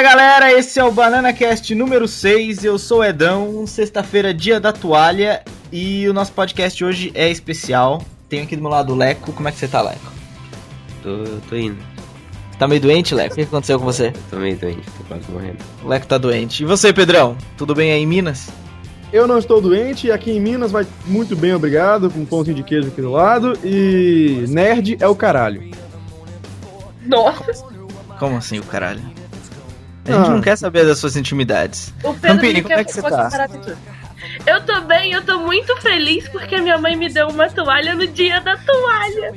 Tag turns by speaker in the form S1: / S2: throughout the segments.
S1: Fala galera, esse é o Banana Cast número 6. Eu sou o Edão, sexta-feira, dia da toalha, e o nosso podcast hoje é especial. Tenho aqui do meu lado o Leco. Como é que você tá, Leco?
S2: Tô, tô indo.
S1: Tá meio doente, Leco? O que aconteceu com você?
S2: Tô meio doente, tô quase morrendo.
S1: O Leco tá doente. E você, Pedrão? Tudo bem aí em Minas?
S3: Eu não estou doente e aqui em Minas vai muito bem, obrigado, com um pãozinho de queijo aqui do lado. E nerd é o caralho.
S4: Nossa,
S1: Como assim, o caralho? A gente
S3: Ah.
S1: não quer saber das suas intimidades.
S4: o Pedro
S1: Campini,
S4: me
S1: como é
S4: quer
S1: que você tá?
S4: Eu tô bem, eu tô muito feliz porque minha mãe me deu uma toalha no dia da toalha.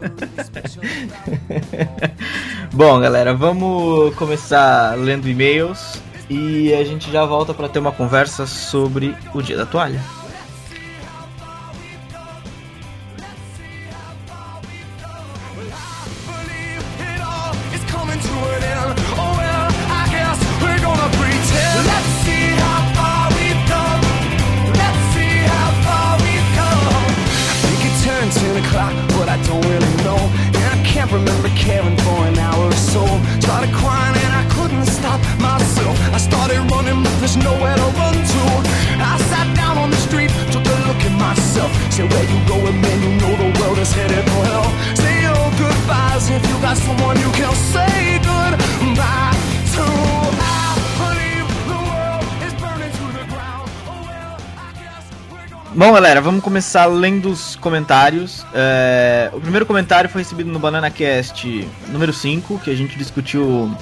S1: Bom, galera, vamos começar lendo e-mails e a gente já volta pra ter uma conversa sobre o dia da toalha. Bom, galera, vamos começar lendo os comentários. É, o primeiro comentário foi recebido no BananaCast número 5, que a gente discutiu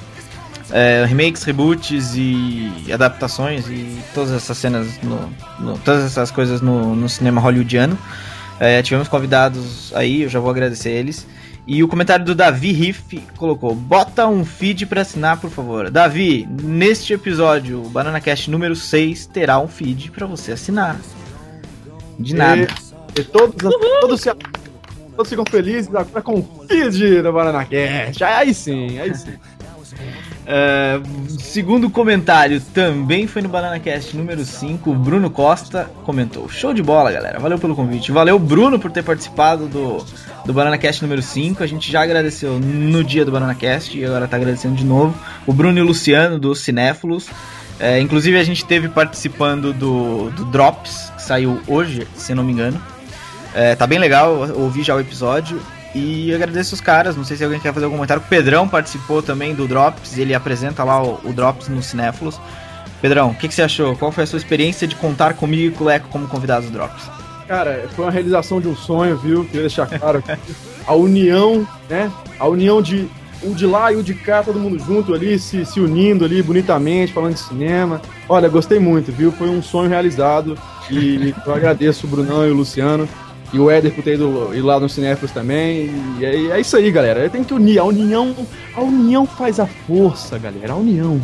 S1: é, remakes, reboots e adaptações e todas essas cenas, no, no- todas essas coisas no, no cinema hollywoodiano. É, tivemos convidados aí, eu já vou agradecer eles. E o comentário do Davi Riff colocou: Bota um feed pra assinar, por favor. Davi, neste episódio, o BananaCast número 6 terá um feed pra você assinar. De nada.
S3: E, e todos, todos, se, todos ficam felizes agora com o feed do Banana Cast. Aí sim, aí sim.
S1: É, segundo comentário, também foi no BananaCast número 5, o Bruno Costa comentou. Show de bola, galera. Valeu pelo convite. Valeu, Bruno, por ter participado do, do BananaCast número 5. A gente já agradeceu no dia do BananaCast e agora tá agradecendo de novo. O Bruno e o Luciano, do Cinéfilos. É, inclusive, a gente teve participando do, do Drops, que saiu hoje, se não me engano. É, tá bem legal, ouvi já o episódio. E agradeço os caras, não sei se alguém quer fazer algum comentário. O Pedrão participou também do Drops, ele apresenta lá o, o Drops no Cinéfilos. Pedrão, o que, que você achou? Qual foi a sua experiência de contar comigo e com o Leco como convidados do Drops?
S3: Cara, foi uma realização de um sonho, viu? Queria deixar claro. A união, né? A união de o de lá e o de cá, todo mundo junto ali, se, se unindo ali bonitamente, falando de cinema. Olha, gostei muito, viu? Foi um sonho realizado. E eu agradeço o Brunão e o Luciano. E o Éder por ter ido, ido lá no Cinéfilos também. E é, é isso aí, galera. Tem que unir. A união, a união faz a força, galera. A união.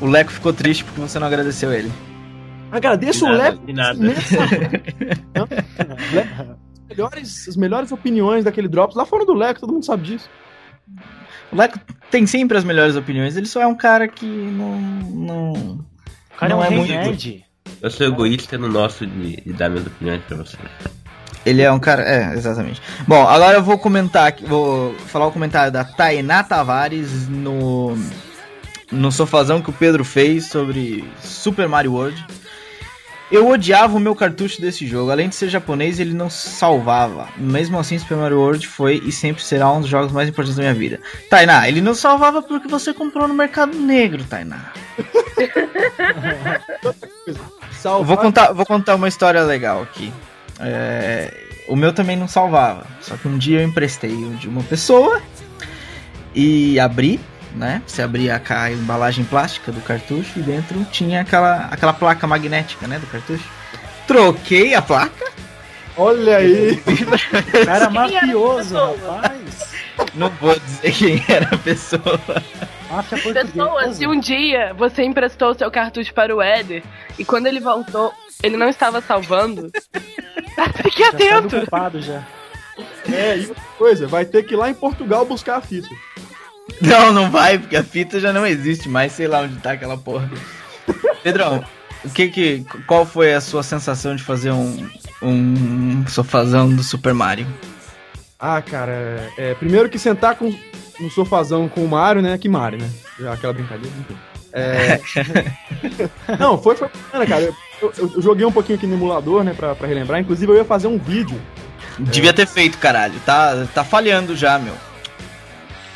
S1: O Leco ficou triste porque você não agradeceu ele.
S3: Agradeço
S5: De
S3: o
S5: nada,
S3: Leco.
S5: de nada.
S3: Leco, as melhores, as melhores opiniões daquele Drops lá foram do Leco, todo mundo sabe disso.
S1: O Leco tem sempre as melhores opiniões, ele só é um cara que não. não...
S5: O cara
S1: Não
S5: é
S1: é
S5: um rei
S1: muito-
S5: nerd.
S2: Eu sou egoísta no nosso de, de dar minhas opiniões pra você.
S1: Ele é um cara. É, exatamente. Bom, agora eu vou comentar aqui. Vou falar o comentário da Tainá Tavares no. No sofazão que o Pedro fez sobre Super Mario World. Eu odiava o meu cartucho desse jogo. Além de ser japonês, ele não salvava. Mesmo assim, Super Mario World foi e sempre será um dos jogos mais importantes da minha vida. Tainá, ele não salvava porque você comprou no mercado negro, Tainá. Vou contar, vou contar uma história legal aqui. É, o meu também não salvava. Só que um dia eu emprestei o de uma pessoa e abri, né? Você abria a, embalagem plástica do cartucho e dentro tinha aquela, aquela placa magnética, né? Do cartucho. Troquei a placa.
S3: Olha aí.
S5: Cara mafioso, rapaz.
S1: Não vou dizer quem era a pessoa.
S5: Máfia
S4: Pessoa, se um dia você emprestou seu cartucho para o Éder e quando ele voltou, ele não estava salvando, fique
S5: Já tá
S4: atento.
S5: já.
S3: É, e outra coisa, vai ter que ir lá em Portugal buscar a fita.
S1: Não, não vai, porque a fita já não existe mais, sei lá onde tá aquela porra. Pedrão, o que que, qual foi a sua sensação de fazer um, um sofazão do Super Mario?
S3: Ah, cara, é, primeiro que sentar com no sofazão com o Mario, né? Que Mario, né? Aquela brincadeira, enfim. É... Não, foi, foi bacana, cara. Eu, eu- eu joguei um pouquinho aqui no emulador, né, pra, pra relembrar. Inclusive, eu ia fazer um vídeo.
S1: Devia ter feito, caralho. Tá, tá falhando já, meu.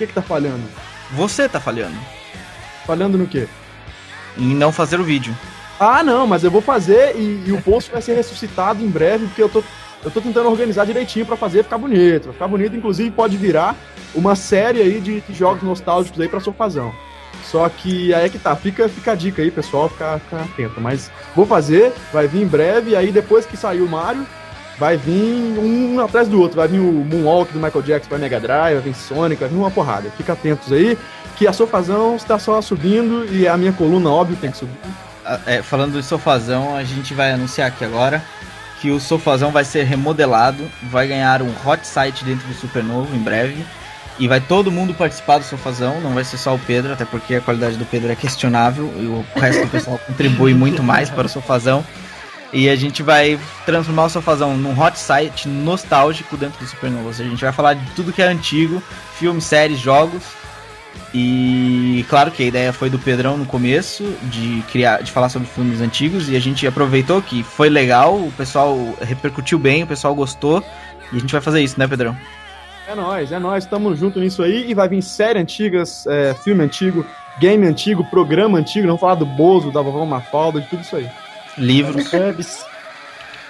S3: Que que tá falhando?
S1: Você tá falhando
S3: Falhando no quê?
S1: em não fazer o vídeo.
S3: Ah, não, mas eu vou fazer e, e o post vai ser ressuscitado em breve, porque eu tô, eu tô tentando organizar direitinho pra fazer ficar bonito. Ficar bonito, inclusive pode virar uma série aí de, de jogos nostálgicos aí pra sofazão. Só que aí é que tá, fica, fica a dica aí, pessoal, fica, fica atento. Mas vou fazer, vai vir em breve, e aí depois que sair o Mario, vai vir um atrás do outro. Vai vir o Moonwalk do Michael Jackson pra Mega Drive, vai vir Sonic, vai vir uma porrada. Fica atentos aí, que a sofazão está só subindo e a minha coluna, óbvio, tem que subir.
S1: Ah, é, falando do sofazão, a gente vai anunciar aqui agora que o sofazão vai ser remodelado, vai ganhar um hot site dentro do Supernovo em breve. E vai todo mundo participar do sofazão, não vai ser só o Pedro, até porque a qualidade do Pedro é questionável e o resto do pessoal contribui muito mais para o sofazão. E a gente vai transformar o sofazão num hot site nostálgico dentro do Supernova. Ou seja, a gente vai falar de tudo que é antigo, filmes, séries, jogos. E claro que a ideia foi do Pedrão no começo de criar, de falar sobre filmes antigos e a gente aproveitou que foi legal, o pessoal repercutiu bem, o pessoal gostou e a gente vai fazer isso, né, Pedrão?
S3: É nóis, é nóis, tamo junto nisso aí e vai vir série antigas, é, filme antigo, game antigo, programa antigo, vamos falar do Bozo, da vovó Mafalda, de tudo isso aí.
S1: Livros.
S5: Teletubbies.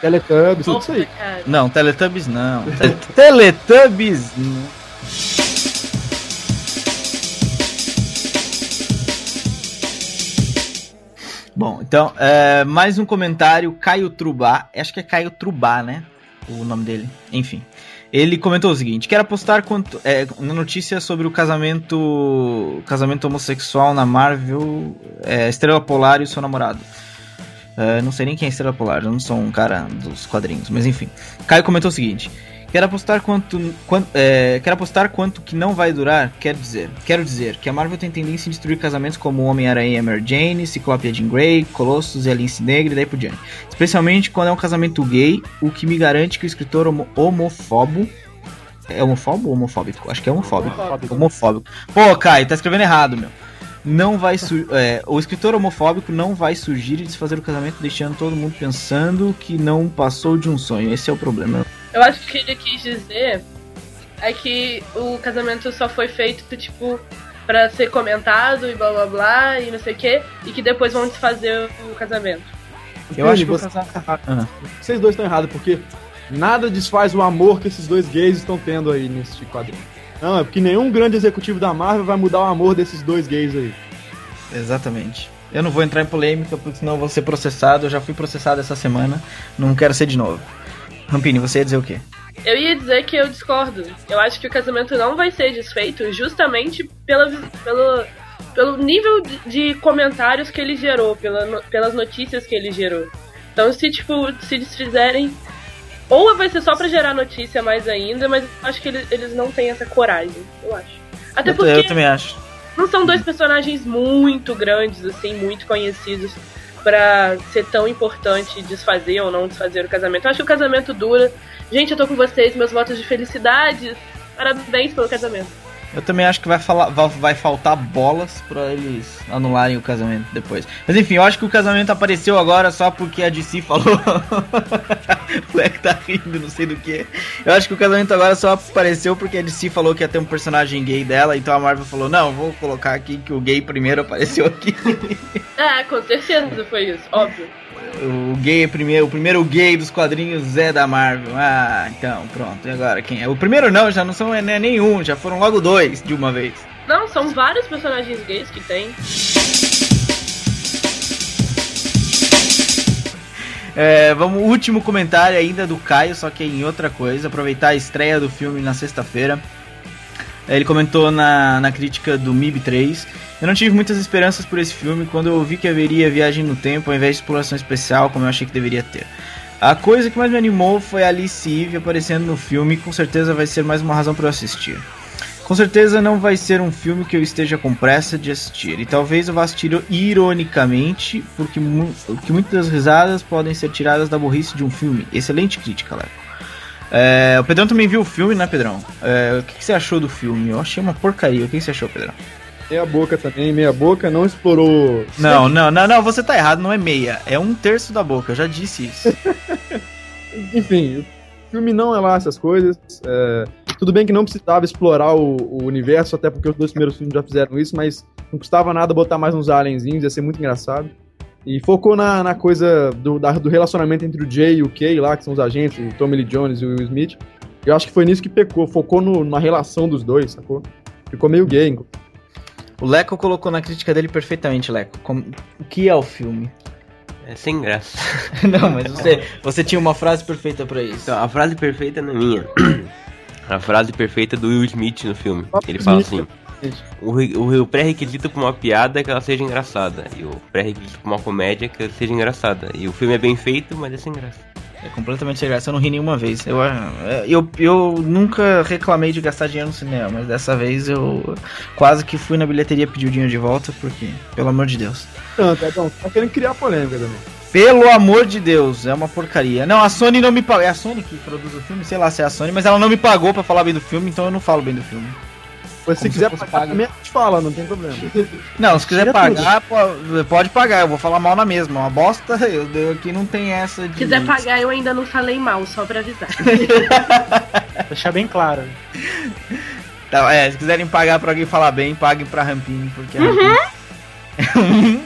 S3: Teletubbies, tudo isso aí.
S4: Cara,
S1: Não, Teletubbies não. Te- Teletubbies não. Bom, então, é, mais um comentário, Caio Trubá, acho que é Caio Trubá, né? O nome dele, enfim. Ele comentou o seguinte: quero apostar quanto, é, uma notícia sobre o casamento casamento homossexual na Marvel, é, Estrela Polar e o seu namorado. É, não sei nem quem é Estrela Polar, eu não sou um cara dos quadrinhos, mas enfim. Caio comentou o seguinte: Quero apostar quanto, quanto é, quero apostar quanto que não vai durar. Quero dizer, quero dizer que a Marvel tem tendência em destruir casamentos como Homem-Aranha e Mary Jane, Ciclope e Jean Grey, Colossus e Alice Negra e daí por diante. Especialmente quando é um casamento gay, o que me garante que o escritor homo homofobo é homofobo ou homofóbico? Acho que é homofóbico. Homofóbico. Pô, Caio, tá escrevendo errado, meu. Não vai é, o escritor homofóbico não vai surgir e desfazer o casamento, deixando todo mundo pensando que não passou de um sonho. Esse é o problema.
S4: eu acho que ele quis dizer é que o casamento só foi feito, tipo, pra ser comentado e blá blá blá e não sei o que, e que depois vão desfazer o casamento.
S1: Eu acho que
S3: você-
S1: casamento. Ah.
S3: Vocês dois estão errados, porque nada desfaz o amor que esses dois gays estão tendo aí nesse quadrinho. Não, é porque nenhum grande executivo da Marvel vai mudar o amor desses dois gays aí.
S1: Exatamente. Eu não vou entrar em polêmica, porque senão eu vou ser processado. Eu já fui processado essa semana. Não quero ser de novo. Rampini, você ia dizer o quê?
S4: Eu ia dizer que eu discordo. Eu acho que o casamento não vai ser desfeito justamente pela, pelo, pelo nível de, comentários que ele gerou, pela, pelas notícias que ele gerou. Então, se tipo, se desfizerem. Ou vai ser só pra gerar notícia mais ainda, mas acho que eles, eles não têm essa coragem, eu acho. Até
S1: eu,
S4: porque
S1: eu também acho.
S4: não são dois personagens muito grandes, assim, muito conhecidos pra ser tão importante desfazer ou não desfazer o casamento. Eu acho que o casamento dura. Gente, eu tô com vocês, meus votos de felicidade. Parabéns pelo casamento.
S1: Eu também acho que vai, falar, vai, vai faltar bolas pra eles anularem o casamento depois. Mas enfim, eu acho que o casamento apareceu agora só porque a DC falou. o moleque tá rindo, não sei do que. Eu acho que o casamento agora só apareceu porque a DC falou que ia ter um personagem gay dela, então a Marvel falou: não, vou colocar aqui que o gay primeiro apareceu aqui.
S4: Com certeza foi isso, óbvio.
S1: o gay primeiro, o primeiro gay dos quadrinhos é da Marvel. Ah, então, pronto. E agora quem é? O primeiro não, já não são é nenhum, já foram logo dois de uma vez.
S4: Não, são vários personagens gays que tem.
S1: É, vamos, último comentário ainda do Caio, só que em outra coisa. Aproveitar a estreia do filme na sexta-feira. É, Ele comentou na, na crítica do MIB 3. Eu não tive muitas esperanças por esse filme quando eu vi que haveria viagem no tempo ao invés de exploração especial, como eu achei que deveria ter. A coisa que mais me animou foi a Alice Eve aparecendo no filme, e com certeza vai ser mais uma razão para eu assistir. Com certeza não vai ser um filme que eu esteja com pressa de assistir, e talvez eu vá assistir ironicamente, porque, mu porque muitas risadas podem ser tiradas da burrice de um filme. Excelente crítica, Leco. É, o Pedrão também viu o filme, né, Pedrão? É, o que, que você achou do filme? Eu achei uma porcaria. O que, que você achou, Pedrão?
S3: Meia boca também, meia boca, não explorou.
S1: Não, não, não, não, você tá errado, não é meia. É um terço da boca, eu já disse isso.
S3: Enfim, o filme não é lá essas coisas. é, tudo bem que não precisava explorar o, o universo, até porque os dois primeiros filmes já fizeram isso, mas não custava nada botar mais uns alienzinhos, ia ser muito engraçado. E focou na, na coisa do, da- do relacionamento entre o Jay e o Kay lá, que são os agentes, o Tommy Lee Jones e o Will Smith. Eu acho que foi nisso que pecou, focou no- na relação dos dois, sacou? Ficou meio gay.
S1: O Leco colocou na crítica dele perfeitamente, Leco. Como- o que é o filme?
S2: É sem graça.
S1: não, mas você, você tinha uma frase perfeita pra isso.
S2: Então, a frase perfeita não é minha. A frase perfeita do Will Smith no filme. Ele fala assim: o, o, o pré-requisito pra uma piada é que ela seja engraçada. E o pré-requisito pra uma comédia é que ela seja engraçada. E o filme é bem feito, mas é sem graça.
S1: É completamente sem graça, eu não ri nenhuma vez. Eu, é, eu, eu nunca reclamei de gastar dinheiro no cinema, mas dessa vez eu quase que fui na bilheteria pedir o dinheiro de volta, porque, pelo amor de Deus.
S3: Tanto, então, tá querendo criar polêmica também.
S1: Pelo amor de Deus, é uma porcaria. Não, a Sony não me pagou. É a Sony que produz o filme, sei lá se é a Sony, mas ela não me pagou pra falar bem do filme, então eu não falo bem do filme.
S3: Mas se quiser pagar
S1: pago.
S3: também, a gente fala, não tem problema.
S1: Não, se quiser
S3: Tira
S1: pagar, po- pode pagar, eu vou falar mal na mesma. Uma bosta, eu, eu aqui não tem essa de.
S4: Se quiser pagar, eu ainda não falei mal, só pra avisar.
S5: Deixar bem claro.
S1: Tá, é, se quiserem pagar pra alguém falar bem, paguem pra Rampini, porque a
S4: Uhum.
S1: Rampini-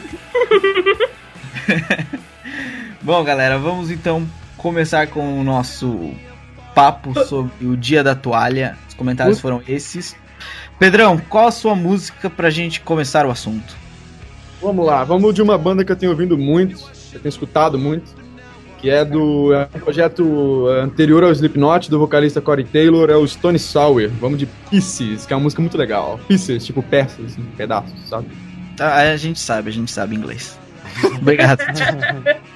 S1: Bom, galera, vamos então começar com o nosso papo sobre o Dia da Toalha. Os comentários foram esses. Pedrão, qual a sua música pra gente começar o assunto?
S3: Vamos lá, vamos de uma banda que eu tenho ouvindo muito, que eu tenho escutado muito, que é do é um projeto anterior ao Slipknot, do vocalista Corey Taylor, é o Stone Sour. Vamos de Pieces, que é uma música muito legal. Pieces, tipo peças, assim, pedaços, sabe?
S1: Ah, a gente sabe, a gente sabe inglês. Obrigado.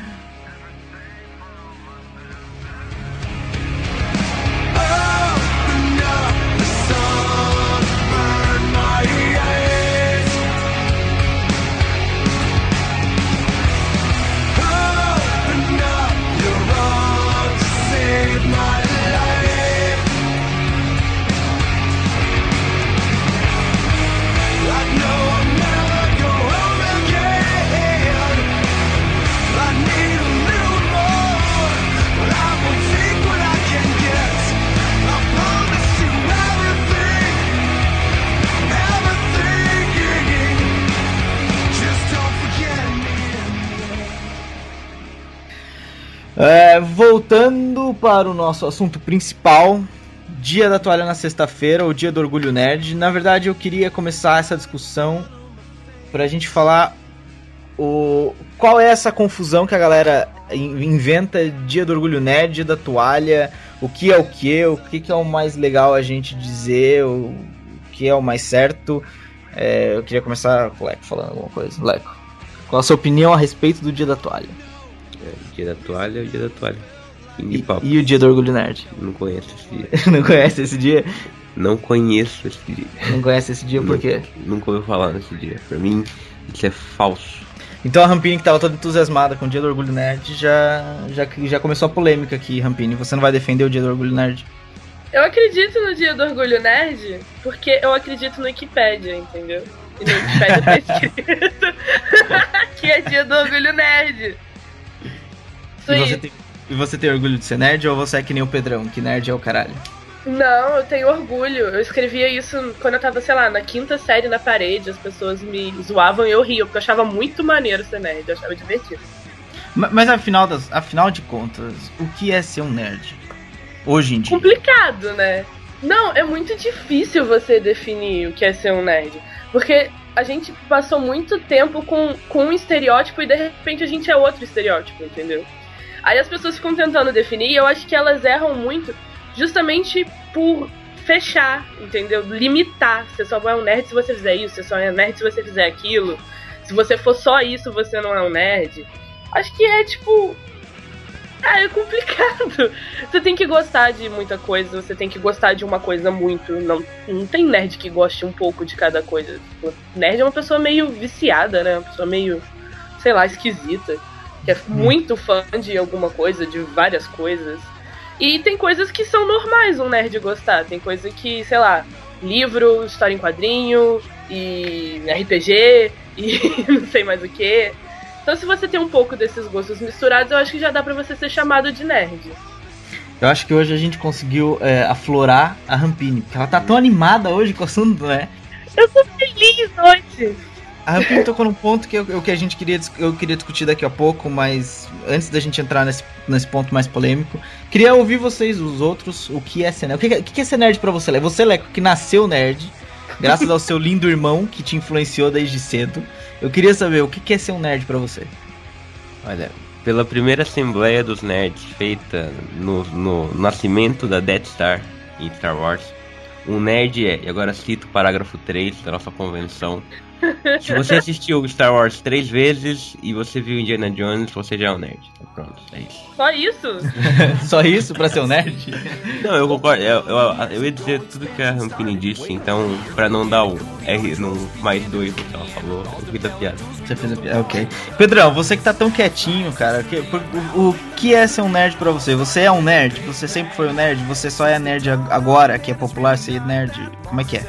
S1: voltando para o nosso assunto principal, dia da toalha na sexta-feira, o dia do orgulho nerd. Na verdade, eu queria começar essa discussão pra gente falar o qual é essa confusão que a galera in- inventa dia do orgulho nerd, dia da toalha, o que é o que, o que, que é o mais legal a gente dizer, o que é o mais certo. É, eu queria começar com o Leco falando alguma coisa. Leco, qual a sua opinião a respeito do dia da toalha?
S2: É, o dia da toalha é o dia da toalha.
S1: E, e o dia do orgulho nerd?
S2: Não conheço esse dia.
S1: Não conhece esse dia?
S2: Não conheço esse dia.
S1: Não conhece esse dia por quê?
S2: Nunca ouvi falar nesse dia. Pra mim, isso é falso.
S1: Então a Rampini, que tava toda entusiasmada com o dia do orgulho nerd, já, já, já começou a polêmica aqui, Rampini. Você não vai defender o dia do orgulho nerd?
S4: Eu acredito no dia do orgulho nerd porque eu acredito no Wikipédia, entendeu? E no Wikipédia tá escrito que é dia do orgulho nerd. Isso
S1: E
S4: aí.
S1: você, tem, e você tem orgulho de ser nerd ou você é que nem o Pedrão, que nerd é o caralho?
S4: Não, eu tenho orgulho. Eu escrevia isso quando eu tava, sei lá, na quinta série na parede. As pessoas me zoavam e eu ria, porque eu achava muito maneiro ser nerd, eu achava divertido.
S1: Ma- Mas afinal, das, afinal de contas, o que é ser um nerd? Hoje em dia.
S4: complicado, né? Não, é muito difícil você definir o que é ser um nerd. Porque a gente passou muito tempo com, com um estereótipo e de repente a gente é outro estereótipo, entendeu? Aí as pessoas ficam tentando definir e eu acho que elas erram muito justamente por fechar, entendeu? Limitar. Você só é um nerd se você fizer isso, você só é nerd se você fizer aquilo. Se você for só isso, você não é um nerd. Acho que é tipo. Ah, é complicado. Você tem que gostar de muita coisa, você tem que gostar de uma coisa muito. Não, não tem nerd que goste um pouco de cada coisa. Nerd é uma pessoa meio viciada, né? Uma pessoa meio, sei lá, esquisita. Que é muito fã de alguma coisa, de várias coisas. E tem coisas que são normais um nerd gostar. Tem coisa que, sei lá, livro, história em quadrinho, e RPG, e não sei mais o que. Então se você tem um pouco desses gostos misturados, eu acho que já dá pra você ser chamado de nerd.
S1: Eu acho que hoje a gente conseguiu é, aflorar a Rampini, porque ela tá tão animada hoje com o assunto, né?
S4: Eu tô feliz hoje.
S1: A Rampini tocou num ponto que, eu, que a gente queria, eu queria discutir daqui a pouco, mas antes da gente entrar nesse, nesse ponto mais polêmico, queria ouvir vocês, os outros, o que é ser nerd. O que, que é ser nerd pra você, Leco? Você, Leco, que nasceu nerd, graças ao seu lindo irmão que te influenciou desde cedo. Eu queria saber o que é ser um nerd pra você.
S2: Olha, pela primeira Assembleia dos Nerds feita no, no nascimento da Death Star em Star Wars, um nerd é, e agora cito o parágrafo 3 da nossa convenção. Se você assistiu Star Wars três vezes e você viu Indiana Jones, você já é um nerd. Então, pronto, é isso.
S4: Só isso?
S1: Só isso pra ser um nerd?
S2: Não, eu concordo. Eu, eu, eu ia dizer tudo que a Rampini disse, então, pra não dar o R no mais dois do que ela falou, eu fiz a piada.
S1: Você fez a piada, ok. Pedrão, você que tá tão quietinho, cara, que- o, o que é ser um nerd pra você? Você é um nerd? Você sempre foi um nerd? Você só é nerd ag- agora, que é popular ser nerd? Como é que é?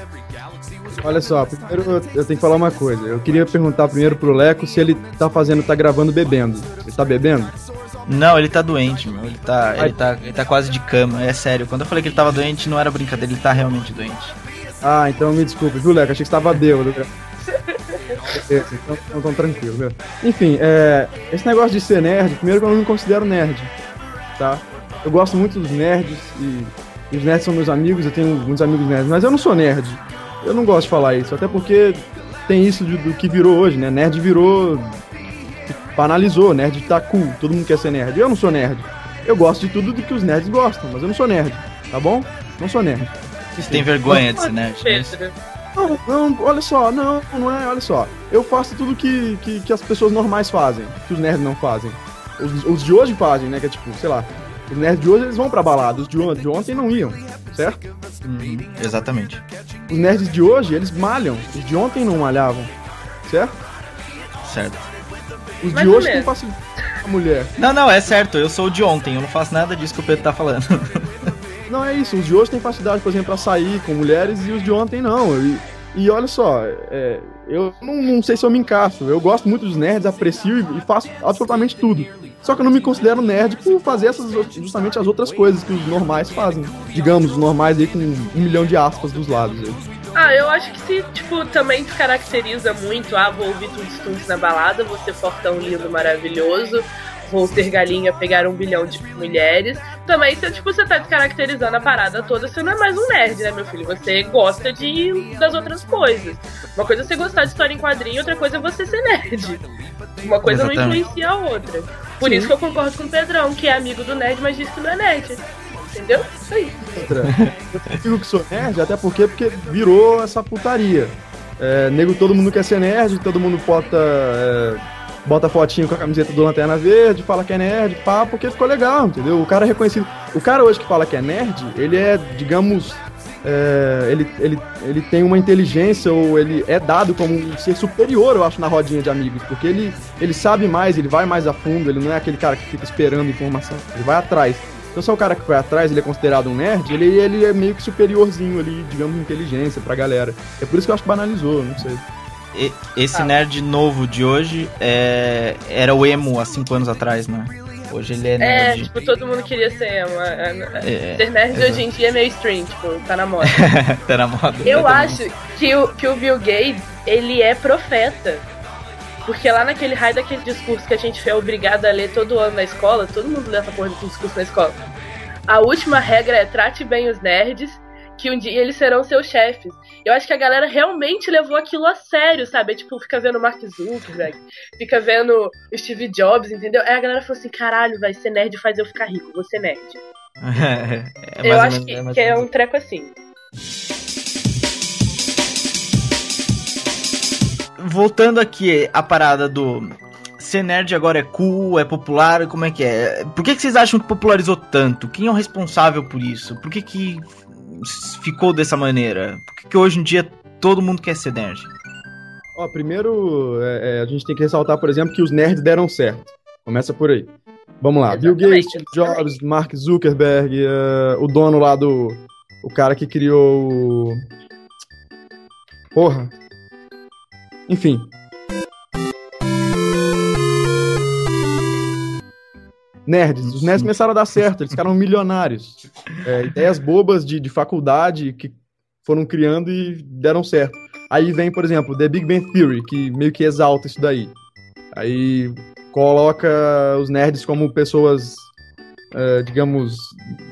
S3: Olha só, primeiro eu, eu tenho que falar uma coisa. Eu queria perguntar primeiro pro Leco se ele tá fazendo, tá gravando bebendo. Ele tá bebendo?
S1: Não, ele tá doente, meu. Ele tá, ele tá, ele tá quase de cama, é sério. Quando eu falei que ele tava doente, não era brincadeira, ele tá realmente doente.
S3: Ah, então me desculpe, viu, Leco? Achei que você tava bêbado. Beleza, então, então, tranquilo, viu? Enfim, é, esse negócio de ser nerd, primeiro que eu não me considero nerd, tá? Eu gosto muito dos nerds e, e os nerds são meus amigos, eu tenho muitos amigos nerds, mas eu não sou nerd. Eu não gosto de falar isso, até porque tem isso de- do que virou hoje, né? Nerd virou. banalizou, nerd tá cool, todo mundo quer ser nerd. Eu não sou nerd. Eu gosto de tudo do que os nerds gostam, mas eu não sou nerd, tá bom? Não sou nerd.
S1: Você tem vergonha de ser nerd? né?
S3: Não, não, olha só, não, não é, olha só. Eu faço tudo que, que, que as pessoas normais fazem, que os nerds não fazem. Os, os de hoje fazem, né? Que é tipo, sei lá, os nerds de hoje eles vão pra balada, os de, on- de ontem não iam, certo?
S1: Uhum, exatamente.
S3: Os nerds de hoje, eles malham, os de ontem não malhavam, certo?
S1: Certo.
S3: Os
S4: Mais
S3: de hoje têm
S4: menos.
S3: facilidade a mulher.
S1: Não, não, é certo, eu sou o de ontem, eu não faço nada disso que o Pedro tá falando.
S3: Não, é isso, os de hoje têm facilidade, por exemplo, pra sair com mulheres e os de ontem não. E, e olha só, é, eu não, não sei se eu me encaixo. Eu gosto muito dos nerds, aprecio e, faço absolutamente tudo. Só que eu não me considero nerd por fazer essas justamente as outras coisas que os normais fazem. Digamos, os normais aí com um milhão de aspas dos lados. aí.
S4: Ah, eu acho que se, tipo, também te caracteriza muito, ah, vou ouvir Tunes Tunes na balada, ser fortão lindo, maravilhoso, vou ser galinha, pegar um bilhão de mulheres. Também, se, tipo, você tá descaracterizando a parada toda, você não é mais um nerd, né, meu filho? Você gosta de das outras coisas. Uma coisa é você gostar de história em quadrinho, outra coisa é você ser nerd. Uma coisa não
S1: Exatamente.
S4: influencia a outra. Por isso que eu concordo com o Pedrão, que é amigo do nerd, mas diz que não é nerd. Entendeu? Isso aí.
S3: Eu digo que sou nerd, até porque, porque virou essa putaria. É, nego, todo mundo quer ser nerd, todo mundo bota, é, bota fotinho com a camiseta do Lanterna Verde, fala que é nerd, pá, porque ficou legal, entendeu? O cara é reconhecido. O cara hoje que fala que é nerd, ele é, digamos, é, ele, ele, ele tem uma inteligência ou ele é dado como um ser superior, eu acho, na rodinha de amigos, porque ele, ele sabe mais, ele vai mais a fundo, ele não é aquele cara que fica esperando informação, ele vai atrás. Então, se é o cara que vai atrás, ele é considerado um nerd, ele, ele é meio que superiorzinho ali, digamos, inteligência pra galera. É por isso que eu acho que banalizou, não sei.
S1: Esse
S4: Ah.
S1: nerd novo de hoje é, era o emo há cinco anos atrás, né? Hoje ele é
S4: É,
S1: nerd.
S4: tipo, todo mundo queria ser uma.
S1: É,
S4: Ser nerd
S1: exato.
S4: hoje em dia é meio stream, tipo, tá na moda.
S1: tá na moda.
S4: Eu
S1: exatamente.
S4: acho que o, que o Bill Gates, ele é profeta. Porque lá naquele raio daquele discurso que a gente foi obrigado a ler todo ano na escola, todo mundo lê essa porra desse discurso na escola. A última regra é trate bem os nerds, que um dia eles serão seus chefes. Eu acho que a galera realmente levou aquilo a sério, sabe? É tipo, fica vendo o Mark Zuckerberg, fica vendo Steve Jobs, entendeu? Aí a galera falou assim: caralho, vai ser nerd faz eu ficar rico, vou ser nerd.
S1: É mais
S4: eu acho
S1: menos-
S4: que,
S1: é
S4: que é um treco assim.
S1: Voltando aqui, a parada do ser nerd agora é cool, é popular, como é que é? Por que, que vocês acham que popularizou tanto? Quem é o responsável por isso? Por que, que ficou dessa maneira? Por que, que hoje em dia todo mundo quer ser nerd?
S3: Ó, primeiro, é, é, a gente tem que ressaltar, por exemplo, que os nerds deram certo. Começa por aí. Vamos lá, Bill Gates, Steve Jobs, Mark Zuckerberg, eh, o dono lá do. O cara que criou o. Porra. Enfim. Nerds. Os nerds começaram a dar certo, eles ficaram milionários. É, ideias bobas de, de faculdade que foram criando e deram certo. Aí vem, por exemplo, The Big Bang Theory, que meio que exalta isso daí. Aí coloca os nerds como pessoas, eh, digamos,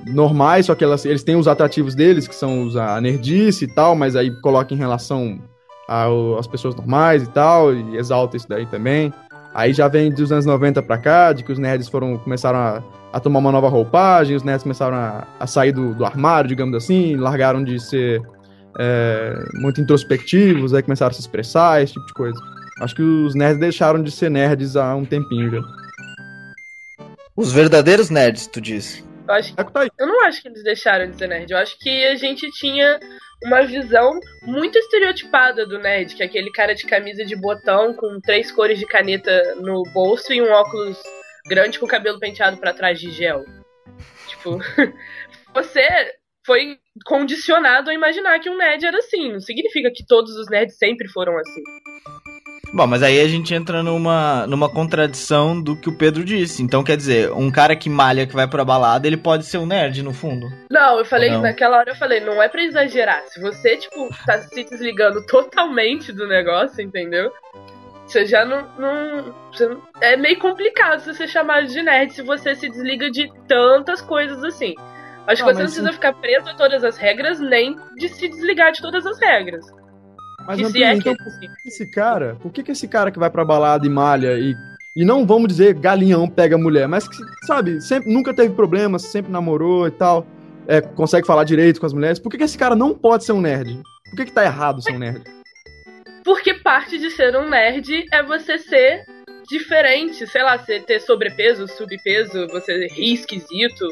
S3: normais, só que elas, eles têm os atrativos deles, que são os, a nerdice e tal, mas aí coloca em relação às pessoas normais e tal, e exalta isso daí também. Aí já vem dos anos 90 pra cá, de que os nerds foram, começaram a, a tomar uma nova roupagem, os nerds começaram a, a sair do, do armário, digamos assim, largaram de ser é, muito introspectivos, aí começaram a se expressar, esse tipo de coisa. Acho que os nerds deixaram de ser nerds há um tempinho já.
S1: Os verdadeiros nerds, tu diz.
S4: Eu, acho,
S3: É que tá
S4: eu não acho que eles deixaram de ser nerd. Eu acho que a gente tinha uma visão muito estereotipada do nerd, que é aquele cara de camisa de botão com três cores de caneta no bolso e um óculos grande com o cabelo penteado pra trás de gel. Tipo, você foi condicionado a imaginar que um nerd era assim. Não significa que todos os nerds sempre foram assim.
S1: Bom, mas aí a gente entra numa, numa contradição do que o Pedro disse. Então, quer dizer, um cara que malha, que vai pra balada, ele pode ser um nerd, no fundo.
S4: Não, eu falei,
S1: Não.
S4: naquela hora eu falei, não é pra exagerar. Se você, tipo, tá se desligando totalmente do negócio, entendeu? Você já não. não- você é meio complicado você ser chamado de nerd se você se desliga de tantas coisas assim. Acho
S3: Ah,
S4: que você não precisa ficar preso a todas as regras, nem de se desligar de todas as regras.
S3: Mas
S4: é
S3: então,
S4: que
S3: esse cara, por que, que esse cara que vai pra balada e malha e, e não vamos dizer galinhão pega mulher, mas que, sabe, sempre, nunca teve problemas, sempre namorou e tal, é, consegue falar direito com as mulheres, por que, que esse cara não pode ser um nerd? Por que, que tá errado ser um nerd?
S4: Porque parte de ser um nerd é você ser diferente, sei lá, você ter sobrepeso, subpeso, você rir esquisito,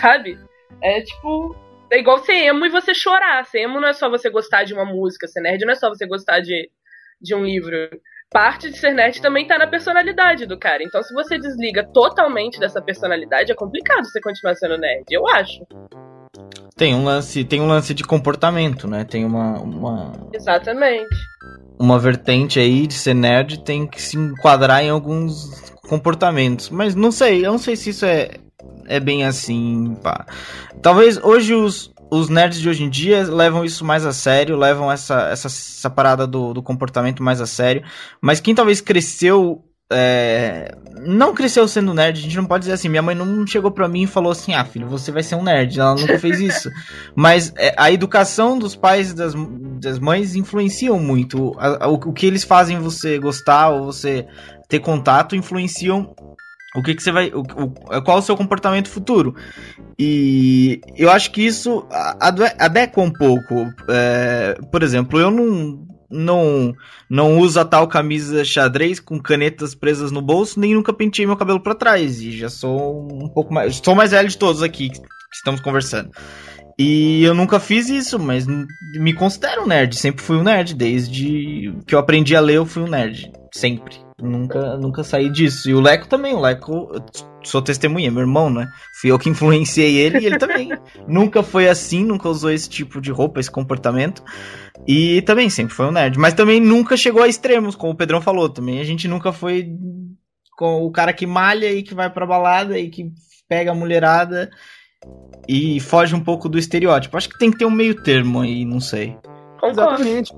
S4: sabe? É tipo. É igual ser emo e você chorar. Ser emo não é só você gostar de uma música, ser nerd não é só você gostar de, de um livro. Parte de ser nerd também tá na personalidade do cara. Então, se você desliga totalmente dessa personalidade, é complicado você continuar sendo nerd, eu acho.
S1: Tem um lance, tem um lance de comportamento, né? Tem uma, uma,
S4: Exatamente.
S1: uma vertente aí de ser nerd, tem que se enquadrar em alguns comportamentos. Mas não sei, eu não sei se isso é, é bem assim, pá. Talvez hoje os, os nerds de hoje em dia levam isso mais a sério, levam essa, essa, essa parada do, do comportamento mais a sério. Mas quem talvez cresceu. é, não cresceu sendo nerd, a gente não pode dizer assim. Minha mãe não chegou pra mim e falou assim: Ah, filho, você vai ser um nerd. Ela nunca fez isso. Mas é, a educação dos pais e das, das mães influenciam muito. A- a- o, o que eles fazem você gostar ou você ter contato influenciam o que, que você vai. O, o- qual o seu comportamento futuro. E eu acho que isso adequa um pouco. É, por exemplo, eu não. Não, não uso a tal camisa xadrez com canetas presas no bolso, nem nunca pentei meu cabelo pra trás. E já sou um pouco mais. Sou mais velho de todos aqui que, estamos conversando. E eu nunca fiz isso, mas me considero um nerd. Sempre fui um nerd. Desde que eu aprendi a ler, eu fui um nerd. Sempre. Nunca, nunca saí disso. E o Leco também. O Leco, eu sou testemunha, meu irmão, né? Fui eu que influenciei ele e ele também. nunca foi assim, nunca usou esse tipo de roupa, esse comportamento. E também sempre foi um nerd. Mas também nunca chegou a extremos, como o Pedrão falou. Também a gente nunca foi com o cara que malha e que vai pra balada e que pega a mulherada e foge um pouco do estereótipo. Acho que tem que ter um meio termo aí, não sei.
S4: Concordo.
S3: Exatamente.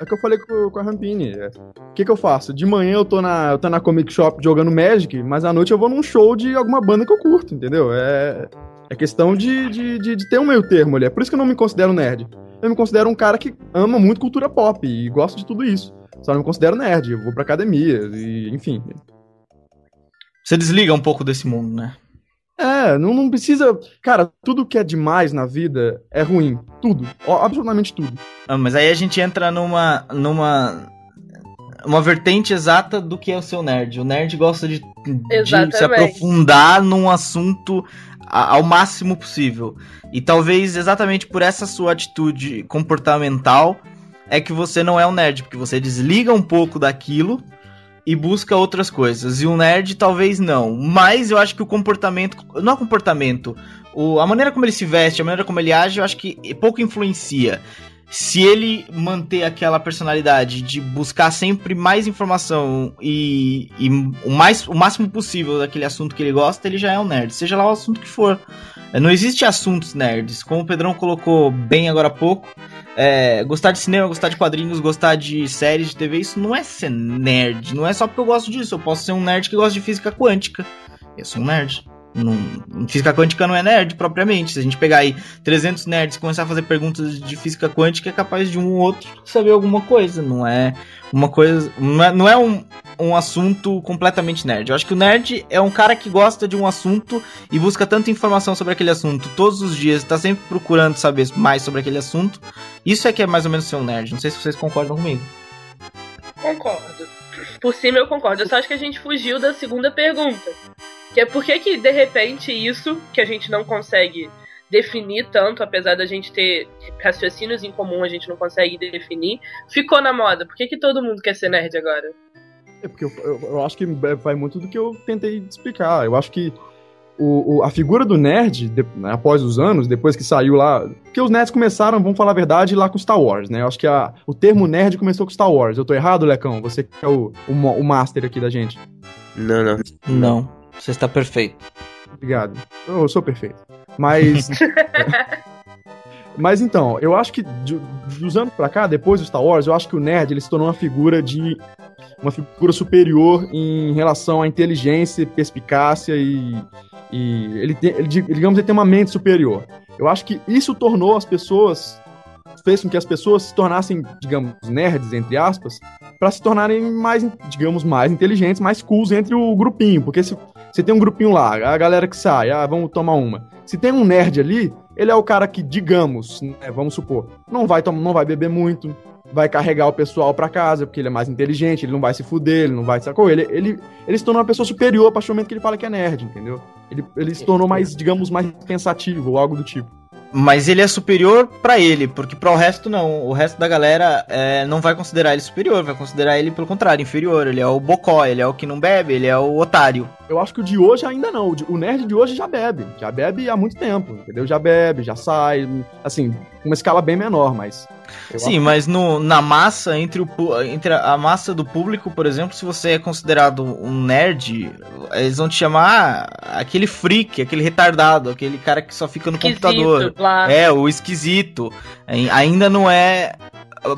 S3: É o que eu falei com, com a Rampini. é. O que, que eu faço? De manhã eu tô, na, eu tô na Comic Shop jogando Magic, mas à noite eu vou num show de alguma banda que eu curto, entendeu? É, é questão de, de, de, de ter um meio termo ali. É por isso que eu não me considero nerd. Eu me considero um cara que ama muito cultura pop e gosta de tudo isso. Só não me considero nerd. Eu vou pra academia e, enfim.
S1: Você desliga um pouco desse mundo, né?
S3: É, não, não precisa. Cara, tudo que é demais na vida é ruim. Tudo. Absolutamente tudo.
S1: Ah, mas aí a gente entra numa. numa. Uma vertente exata do que é o seu nerd. O nerd gosta de, de se aprofundar num assunto ao máximo possível. E talvez exatamente por essa sua atitude comportamental é que você não é um nerd, porque você desliga um pouco daquilo e busca outras coisas. E o nerd talvez não. Mas eu acho que o comportamento. Não é comportamento. O, a maneira como ele se veste, a maneira como ele age, eu acho que pouco influencia. Se ele manter aquela personalidade de buscar sempre mais informação e, e o, mais, o máximo possível daquele assunto que ele gosta, ele já é um nerd, seja lá o assunto que for. Não existe assuntos nerds, como o Pedrão colocou bem agora há pouco. é, gostar de cinema, gostar de quadrinhos, gostar de séries de TV, isso não é ser nerd. Não é só porque eu gosto disso. Eu posso ser um nerd que gosta de física quântica. Eu sou um nerd. Não, física quântica não é nerd propriamente. Se a gente pegar aí 300 nerds e começar a fazer perguntas de física quântica, é capaz de um ou outro saber alguma coisa. Não é uma coisa. Não é, não é um, um assunto completamente nerd. Eu acho que o nerd é um cara que gosta de um assunto e busca tanta informação sobre aquele assunto todos os dias, está sempre procurando saber mais sobre aquele assunto. Isso é que é mais ou menos ser um nerd. Não sei se vocês concordam comigo.
S4: Concordo. Por cima eu concordo. Eu só acho que a gente fugiu da segunda pergunta. Que é por que que, de repente, isso, que a gente não consegue definir tanto, apesar da gente ter raciocínios em comum, a gente não consegue definir, ficou na moda. Por que que todo mundo quer ser nerd agora?
S3: É porque eu, eu, eu acho que vai muito do que eu tentei explicar. Eu acho que o, o- a figura do nerd, de- né, após os anos, depois que saiu lá. Porque os nerds começaram, vamos falar a verdade, lá com Star Wars, né? Eu acho que a- o termo nerd começou com Star Wars. Eu tô errado, Lecão? Você que é o, o, o master aqui da gente.
S2: Não, não.
S1: Não. Você está perfeito.
S3: Obrigado. Eu sou perfeito. Mas. Mas então, eu acho que de- dos anos pra cá, depois do Star Wars, eu acho que o nerd ele se tornou uma figura de. Uma figura superior em relação à inteligência, perspicácia e. e ele, tem, ele, digamos, ele tem uma mente superior. Eu acho que isso tornou as pessoas. Fez com que as pessoas se tornassem, digamos, nerds, entre aspas, para se tornarem mais, digamos, mais inteligentes, mais cools entre o grupinho. Porque se você tem um grupinho lá, a galera que sai, ah, vamos tomar uma. Se tem um nerd ali, ele é o cara que, digamos, né, vamos supor, não vai, não vai beber muito, vai carregar o pessoal pra casa, porque ele é mais inteligente, ele não vai se fuder, ele não vai, sacou? Ele, ele, ele se tornou uma pessoa superior a partir do momento que ele fala que é nerd, entendeu? Ele, ele se tornou mais, digamos, mais pensativo ou algo do tipo.
S1: Mas ele é superior pra ele, porque para o resto não. O resto da galera é, não vai considerar ele superior, vai considerar ele pelo contrário, inferior. Ele é o bocó, ele é o que não bebe, ele é o otário.
S3: Eu acho que o de hoje ainda não. O nerd de hoje já bebe. Já bebe há muito tempo, entendeu? Já bebe, já sai. Assim, uma escala bem menor, mas. Eu
S1: Sim, mas no, na massa, entre, o, entre a massa do público, por exemplo, se você é considerado um nerd, eles vão te chamar ah, aquele freak, aquele retardado, aquele cara que só fica no computador.
S4: Esquisito, blá.
S1: É, o esquisito. Ai- Ainda não é.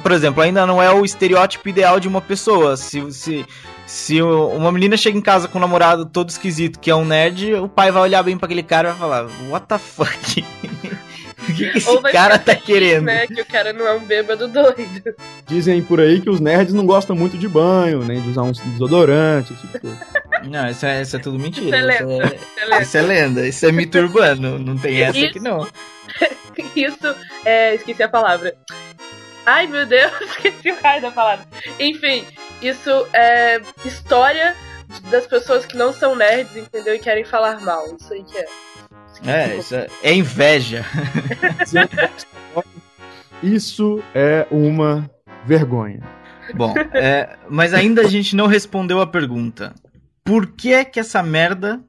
S1: Por exemplo, ainda não é o estereótipo ideal de uma pessoa. Se, se, se uma menina chega em casa com um namorado todo esquisito, que é um nerd, o pai vai olhar bem pra aquele cara e vai falar: What the fuck? o que, que esse
S4: Ou vai
S1: cara tá
S4: feliz,
S1: querendo?
S4: Né, que o cara não é um bêbado doido.
S3: Dizem por aí que os nerds não gostam muito de banho, nem de usar um desodorante, esse tipo de.
S1: Não, isso é, isso é tudo mentira.
S4: Isso é lenda.
S1: Isso
S4: Isso é
S1: é, isso é lenda, isso é mito urbano. Não tem essa aqui, não.
S4: Isso, é, esqueci a palavra. Ai, meu Deus, esqueci o raio da palavra. Enfim, isso é história das pessoas que não são nerds, entendeu? E querem falar mal. Isso aí que é.
S1: É, isso é, é inveja.
S3: Isso é uma vergonha.
S1: Bom, é, mas ainda a gente não respondeu a pergunta. Por que é que essa merda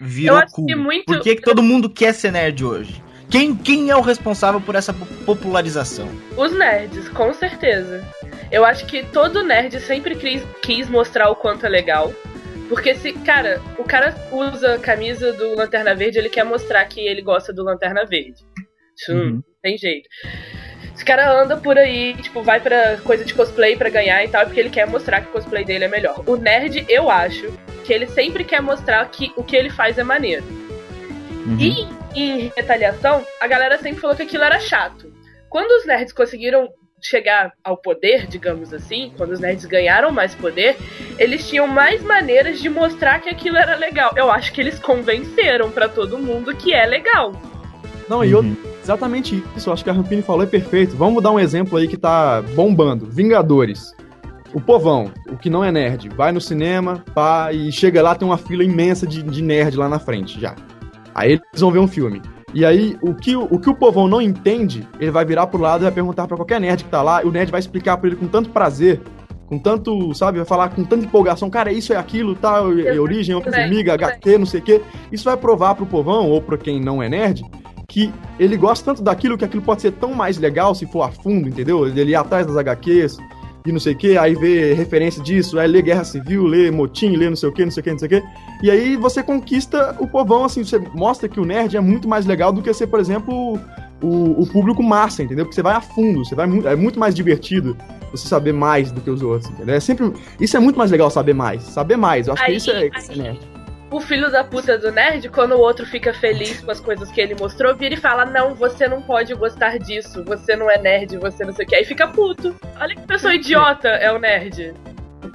S1: virou
S4: Eu acho
S1: cool?
S4: que muito-
S1: Por que, que todo mundo quer ser nerd hoje? Quem, quem é o responsável por essa po- popularização?
S4: Os nerds, com certeza. Eu acho que todo nerd sempre quis, quis mostrar o quanto é legal. Porque se, cara, o cara usa a camisa do Lanterna Verde, ele quer mostrar que ele gosta do Lanterna Verde. Isso
S1: Uhum.
S4: não tem jeito. Esse cara anda por aí, tipo, vai pra coisa de cosplay pra ganhar e tal, porque ele quer mostrar que o cosplay dele é melhor. O nerd, eu acho que ele sempre quer mostrar que o que ele faz é maneiro.
S1: Uhum.
S4: E em retaliação, a galera sempre falou que aquilo era chato. Quando os nerds conseguiram chegar ao poder, digamos assim, quando os nerds ganharam mais poder, eles tinham mais maneiras de mostrar que aquilo era legal. Eu acho que eles convenceram pra todo mundo que é legal.
S3: Não, e outro,
S1: Uhum.
S3: exatamente isso. Eu acho que a Rampini falou é perfeito. Vamos dar um exemplo aí que tá bombando. Vingadores. O povão, o que não é nerd, vai no cinema, pá, e chega lá, tem uma fila imensa de, de nerd lá na frente já. Aí eles vão ver um filme. E aí, o que o, o que o povão não entende, ele vai virar pro lado e vai perguntar pra qualquer nerd que tá lá, e o nerd vai explicar pra ele com tanto prazer com tanto, sabe, vai falar com tanta empolgação, cara, isso é aquilo, tal, é origem,
S4: Exato.
S3: formiga, HT, não sei o quê. Isso vai provar pro povão, ou pra quem não é nerd, que ele gosta tanto daquilo que aquilo pode ser tão mais legal se for a fundo, entendeu? Ele ir atrás das HQs e não sei o que, aí vê referência disso, aí lê Guerra Civil, lê Motim, lê não sei o que, não sei o que, não sei o que. E aí você conquista o povão, assim, você mostra que o nerd é muito mais legal do que ser, por exemplo, o, o público massa, entendeu? Porque você vai a fundo, você vai é muito mais divertido você saber mais do que os outros, entendeu? É sempre, isso é muito mais legal saber mais, saber mais. Eu acho que
S4: Aí-
S3: isso é, isso é
S4: aí-
S3: nerd.
S4: O filho da puta do nerd, quando o outro fica feliz com as coisas que ele mostrou, vira e fala: Não, você não pode gostar disso, você não é nerd, você não sei o que. Aí fica puto. Olha que pessoa idiota é o nerd.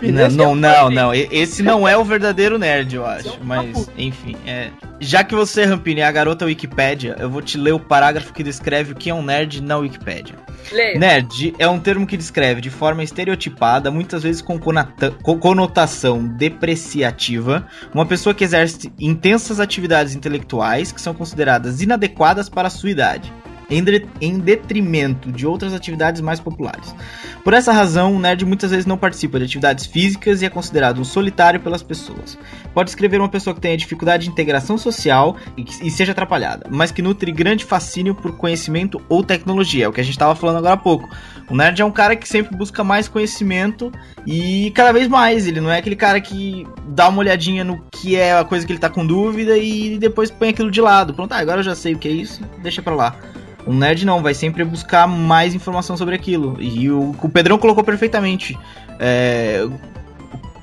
S1: Não,
S3: Esse
S1: não,
S3: é-
S1: não, não. E- Esse não é o verdadeiro nerd, eu acho. Mas, enfim, é. Já que você, Rampini, é a garota Wikipédia, eu vou te ler o parágrafo que descreve o que é um nerd na Wikipédia.
S4: Lê.
S1: Nerd é um termo que descreve de forma estereotipada, muitas vezes com conata- co- conotação depreciativa, uma pessoa que exerce intensas atividades intelectuais que são consideradas inadequadas para a sua idade. Em, detrimento de outras atividades mais populares. Por essa razão, o nerd muitas vezes não participa de atividades físicas e é considerado um solitário pelas pessoas. Pode escrever uma pessoa que tenha dificuldade de integração social e, que- e seja atrapalhada, mas que nutre grande fascínio por conhecimento ou tecnologia, é o que a gente estava falando agora há pouco. O nerd é um cara que sempre busca mais conhecimento e cada vez mais. Ele não é aquele cara que dá uma olhadinha no que é a coisa que ele tá com dúvida e depois põe aquilo de lado. Pronto, ah, agora eu já sei o que é isso, deixa pra lá. Um nerd não, vai sempre buscar mais informação sobre aquilo. E o, o Pedrão colocou perfeitamente. É,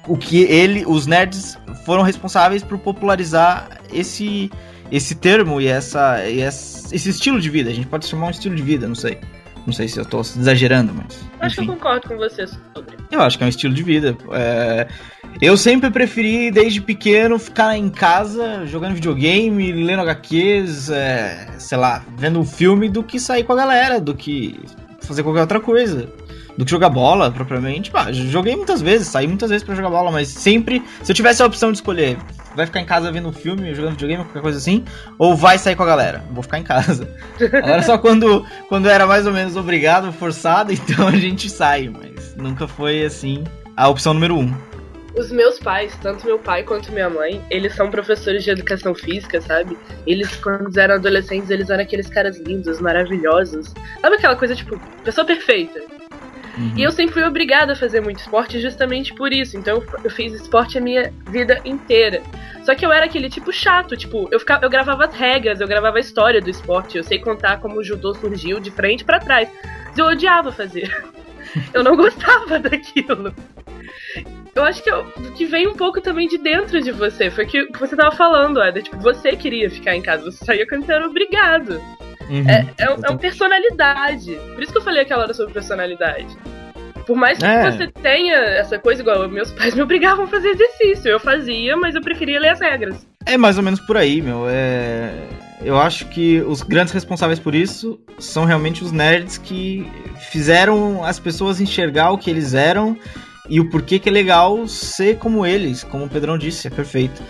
S1: o que ele, os nerds foram responsáveis por popularizar esse esse termo e essa, e essa- esse estilo de vida. A gente pode chamar um estilo de vida, não sei. Não sei se eu tô exagerando, mas.
S4: Acho que
S1: enfim.
S4: eu concordo com você sobre.
S1: Eu acho que é um estilo de vida. É, Eu sempre preferi, desde pequeno, ficar em casa jogando videogame, lendo HQs, é, sei lá, vendo um filme, do que sair com a galera, do que fazer qualquer outra coisa. Do que jogar bola, propriamente. Bah, joguei muitas vezes, saí muitas vezes pra jogar bola, mas sempre, se eu tivesse a opção de escolher, vai ficar em casa vendo um filme, jogando videogame, qualquer coisa assim, ou vai sair com a galera? Vou ficar em casa. Agora só quando, quando era mais ou menos obrigado, forçado, então a gente sai, mas nunca foi assim a opção número um.
S4: Os meus pais, tanto meu pai quanto minha mãe, eles são professores de educação física, sabe? Eles, quando eram adolescentes, eles eram aqueles caras lindos, maravilhosos. Sabe aquela coisa, tipo, pessoa perfeita?
S1: Uhum.
S4: E eu sempre fui obrigada a fazer muito esporte justamente por isso. Então eu fiz esporte a minha vida inteira. Só que eu era aquele tipo chato, tipo, eu, ficava, eu gravava as regras, eu gravava a história do esporte, eu sei contar como o judô surgiu de frente pra trás. Mas eu odiava fazer. Eu não gostava daquilo. Eu acho que, eu, que vem um pouco também de dentro de você. Foi o que, você tava falando, Eda. Tipo, você queria ficar em casa, você saía quando você era obrigado.
S1: Uhum.
S4: É, é, um- é uma personalidade. Por isso que eu falei aquela hora sobre personalidade. Por mais que
S1: É.
S4: você tenha essa coisa, igual meus pais me obrigavam a fazer exercício. Eu fazia, mas eu preferia ler as regras.
S1: É mais ou menos por aí, meu. É... Eu acho que os grandes responsáveis por isso são realmente os nerds que fizeram as pessoas enxergar o que eles eram e o porquê que é legal ser como eles, como o Pedrão disse, é perfeito.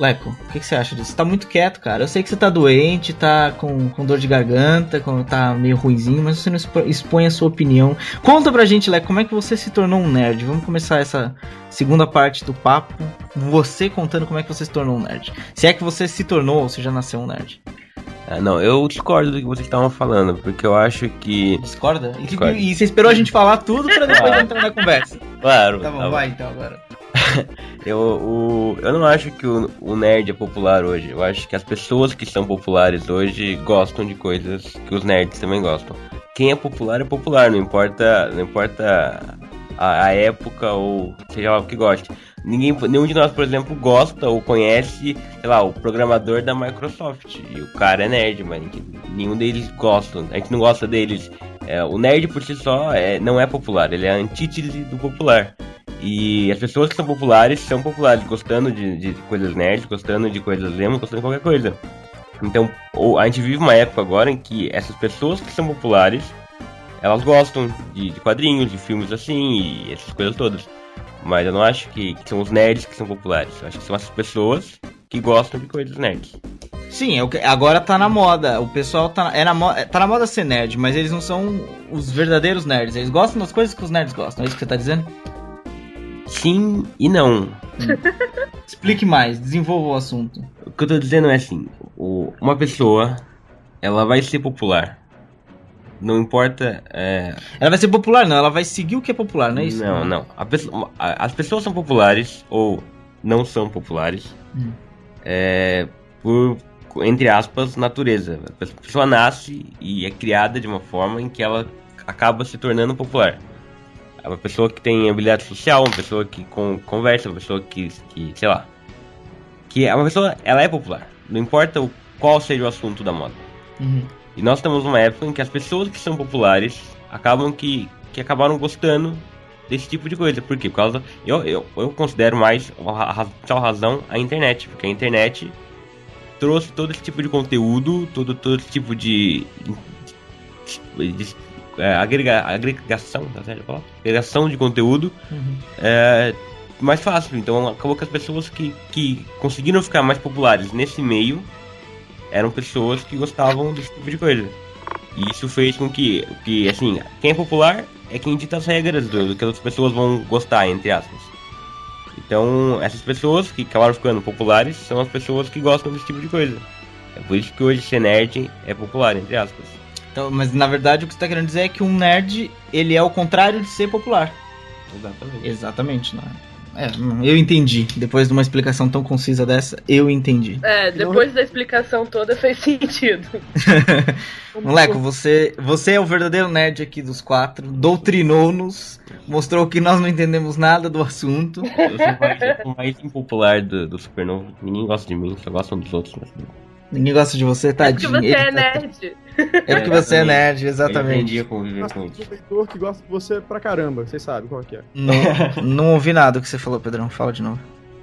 S1: Leco, o que, que você acha disso? Você tá muito quieto, cara. Eu sei que você tá doente, tá com, com dor de garganta, com- tá meio ruinzinho, mas você não expõe a sua opinião. Conta pra gente, Leco, como é que você se tornou um nerd? Vamos começar essa segunda parte do papo. Você contando como é que você se tornou um nerd. Se é que você se tornou ou você já nasceu um nerd.
S2: Ah, não, eu discordo do que vocês estavam falando, porque eu acho que.
S1: Discorda? E,
S2: Discordo.
S1: e você esperou a gente falar tudo pra depois entrar na conversa.
S2: Claro,
S1: Tá bom,
S2: tá bom.
S1: vai então agora.
S2: Eu, o, eu não acho que o, o nerd é popular hoje. Eu acho que as pessoas que são populares hoje gostam de coisas que os nerds também gostam. Quem é popular é popular, não importa, não importa a, a época ou seja lá o que goste. Ninguém, nenhum de nós, por exemplo, gosta ou conhece, sei lá, o programador da Microsoft. E o cara é nerd, mas nenhum deles gosta. A gente não gosta deles. É, o nerd por si só é, não é popular, ele é a antítese do popular. E as pessoas que são populares são populares, gostando de, de coisas nerds, gostando de coisas emo, gostando de qualquer coisa. Então, a gente vive uma época agora em que essas pessoas que são populares, elas gostam de, de quadrinhos, de filmes assim, e essas coisas todas. Mas eu não acho que, que são os nerds que são populares. Eu acho que são essas pessoas que gostam de coisas nerds.
S1: Sim, é agora tá na moda. O pessoal tá, é na, mo- tá na moda ser nerd, mas eles não são os verdadeiros nerds. Eles gostam das coisas que os nerds gostam. É isso que você tá dizendo?
S2: sim e não.
S1: Explique mais, desenvolva o assunto.
S2: O que eu tô dizendo é assim, o- uma pessoa, ela vai ser popular. Não importa. É,
S1: Ela vai ser popular, não, ela vai seguir o que é popular, não é isso?
S2: Não, não. Pessoa- as pessoas são populares ou não são populares
S1: Hum.
S2: É, por, entre aspas, natureza. A pessoa nasce e é criada de uma forma em que ela acaba se tornando popular. É uma pessoa que tem habilidade social, uma pessoa que con- conversa, uma pessoa que, que, sei lá. Que é uma pessoa, ela é popular. Não importa o, qual seja o assunto da moda.
S1: Uhum.
S2: E nós estamos numa época em que as pessoas que são populares acabam que, que acabaram gostando desse tipo de coisa. Por quê? Por causa. Eu, eu, eu considero mais a a razão a internet. Porque a internet trouxe todo esse tipo de conteúdo, todo, todo esse tipo de. de, de- é, agrega, agregação, tá certo? Agregação de conteúdo
S1: Uhum.
S2: é, mais fácil. Então acabou que as pessoas que, que conseguiram ficar mais populares nesse meio eram pessoas que gostavam desse tipo de coisa. E isso fez com que, que assim, quem é popular é quem dita as regras do, do que as pessoas vão gostar, entre aspas. Então, essas pessoas que acabaram ficando populares são as pessoas que gostam desse tipo de coisa. É por isso que hoje ser nerd é popular, entre aspas.
S1: Então, mas na verdade o que você tá querendo dizer é que um nerd, ele é o contrário de ser popular.
S2: Exatamente.
S1: Exatamente, né? É, eu entendi. Depois de uma explicação tão concisa dessa, eu entendi.
S4: É, depois da explicação toda fez sentido.
S1: Moleque, você, você é o verdadeiro nerd aqui dos quatro, doutrinou-nos, mostrou que nós não entendemos nada do assunto.
S2: Eu sou sou mais impopular do, do Supernovo. Ninguém gosta de mim, só gostam dos outros. Mas...
S1: Ninguém gosta de você,
S4: Porque
S1: tadinho.
S4: você
S1: Ele
S4: é
S1: tá-
S4: nerd.
S1: É porque você é nerd,
S2: Eu
S1: exatamente.
S2: aprendi a conviver
S3: Nós
S2: com
S3: um leitor que gosta de você pra caramba, vocês sabem qual que é.
S1: Não, não ouvi nada do que você falou, Pedrão. Fala de novo.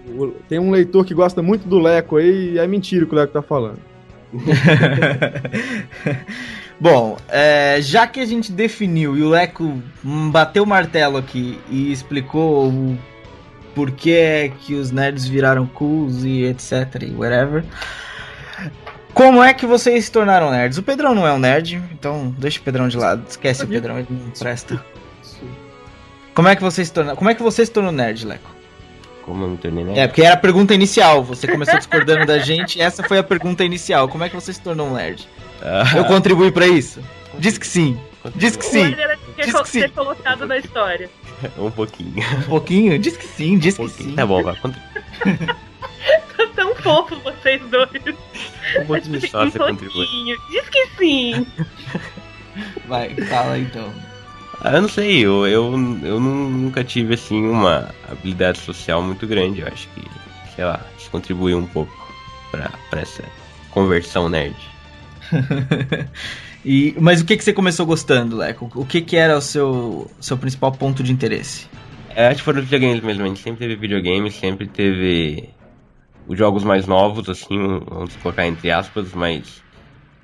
S3: O- Tem um leitor que gosta muito do Leco aí, e é mentira o que o Leco tá falando.
S1: Bom, é, já que a gente definiu e o Leco bateu o martelo aqui e explicou o porquê é que os nerds viraram cools e etc e whatever. Como é que vocês se tornaram nerds? O Pedrão não é um nerd, então deixa o Pedrão de lado. Esquece o Pedrão, ele não presta. Como é que vocês se tornaram? Como é que você se tornou nerd, Leco?
S2: Como eu me tornei nerd?
S1: É, porque era a pergunta inicial. Você começou discordando da gente. Essa foi a pergunta inicial. Como é que você se tornou um nerd?
S2: Ah,
S1: Eu contribuí pra isso? Diz que sim. Diz que sim. Diz que sim.
S4: ser colocado na história.
S2: um pouquinho.
S1: Um pouquinho? Diz que sim, diz
S2: Um
S1: que sim.
S2: Tá bom, vai.
S4: Tão fofo vocês dois.
S2: Um pouquinho só
S4: um
S2: você contribui.
S4: Diz que sim.
S1: Vai, fala então.
S2: Ah, eu não sei, eu, eu, eu nu- nunca tive assim uma habilidade social muito grande. Eu acho que, sei lá, isso contribuiu um pouco pra, pra essa conversão nerd.
S1: E, mas o que, que você começou gostando, Leco? O que, que era o seu, seu principal ponto de interesse?
S2: É, acho que foram os videogames mesmo. A gente sempre teve videogames, sempre teve os jogos mais novos, assim, vamos colocar entre aspas, mas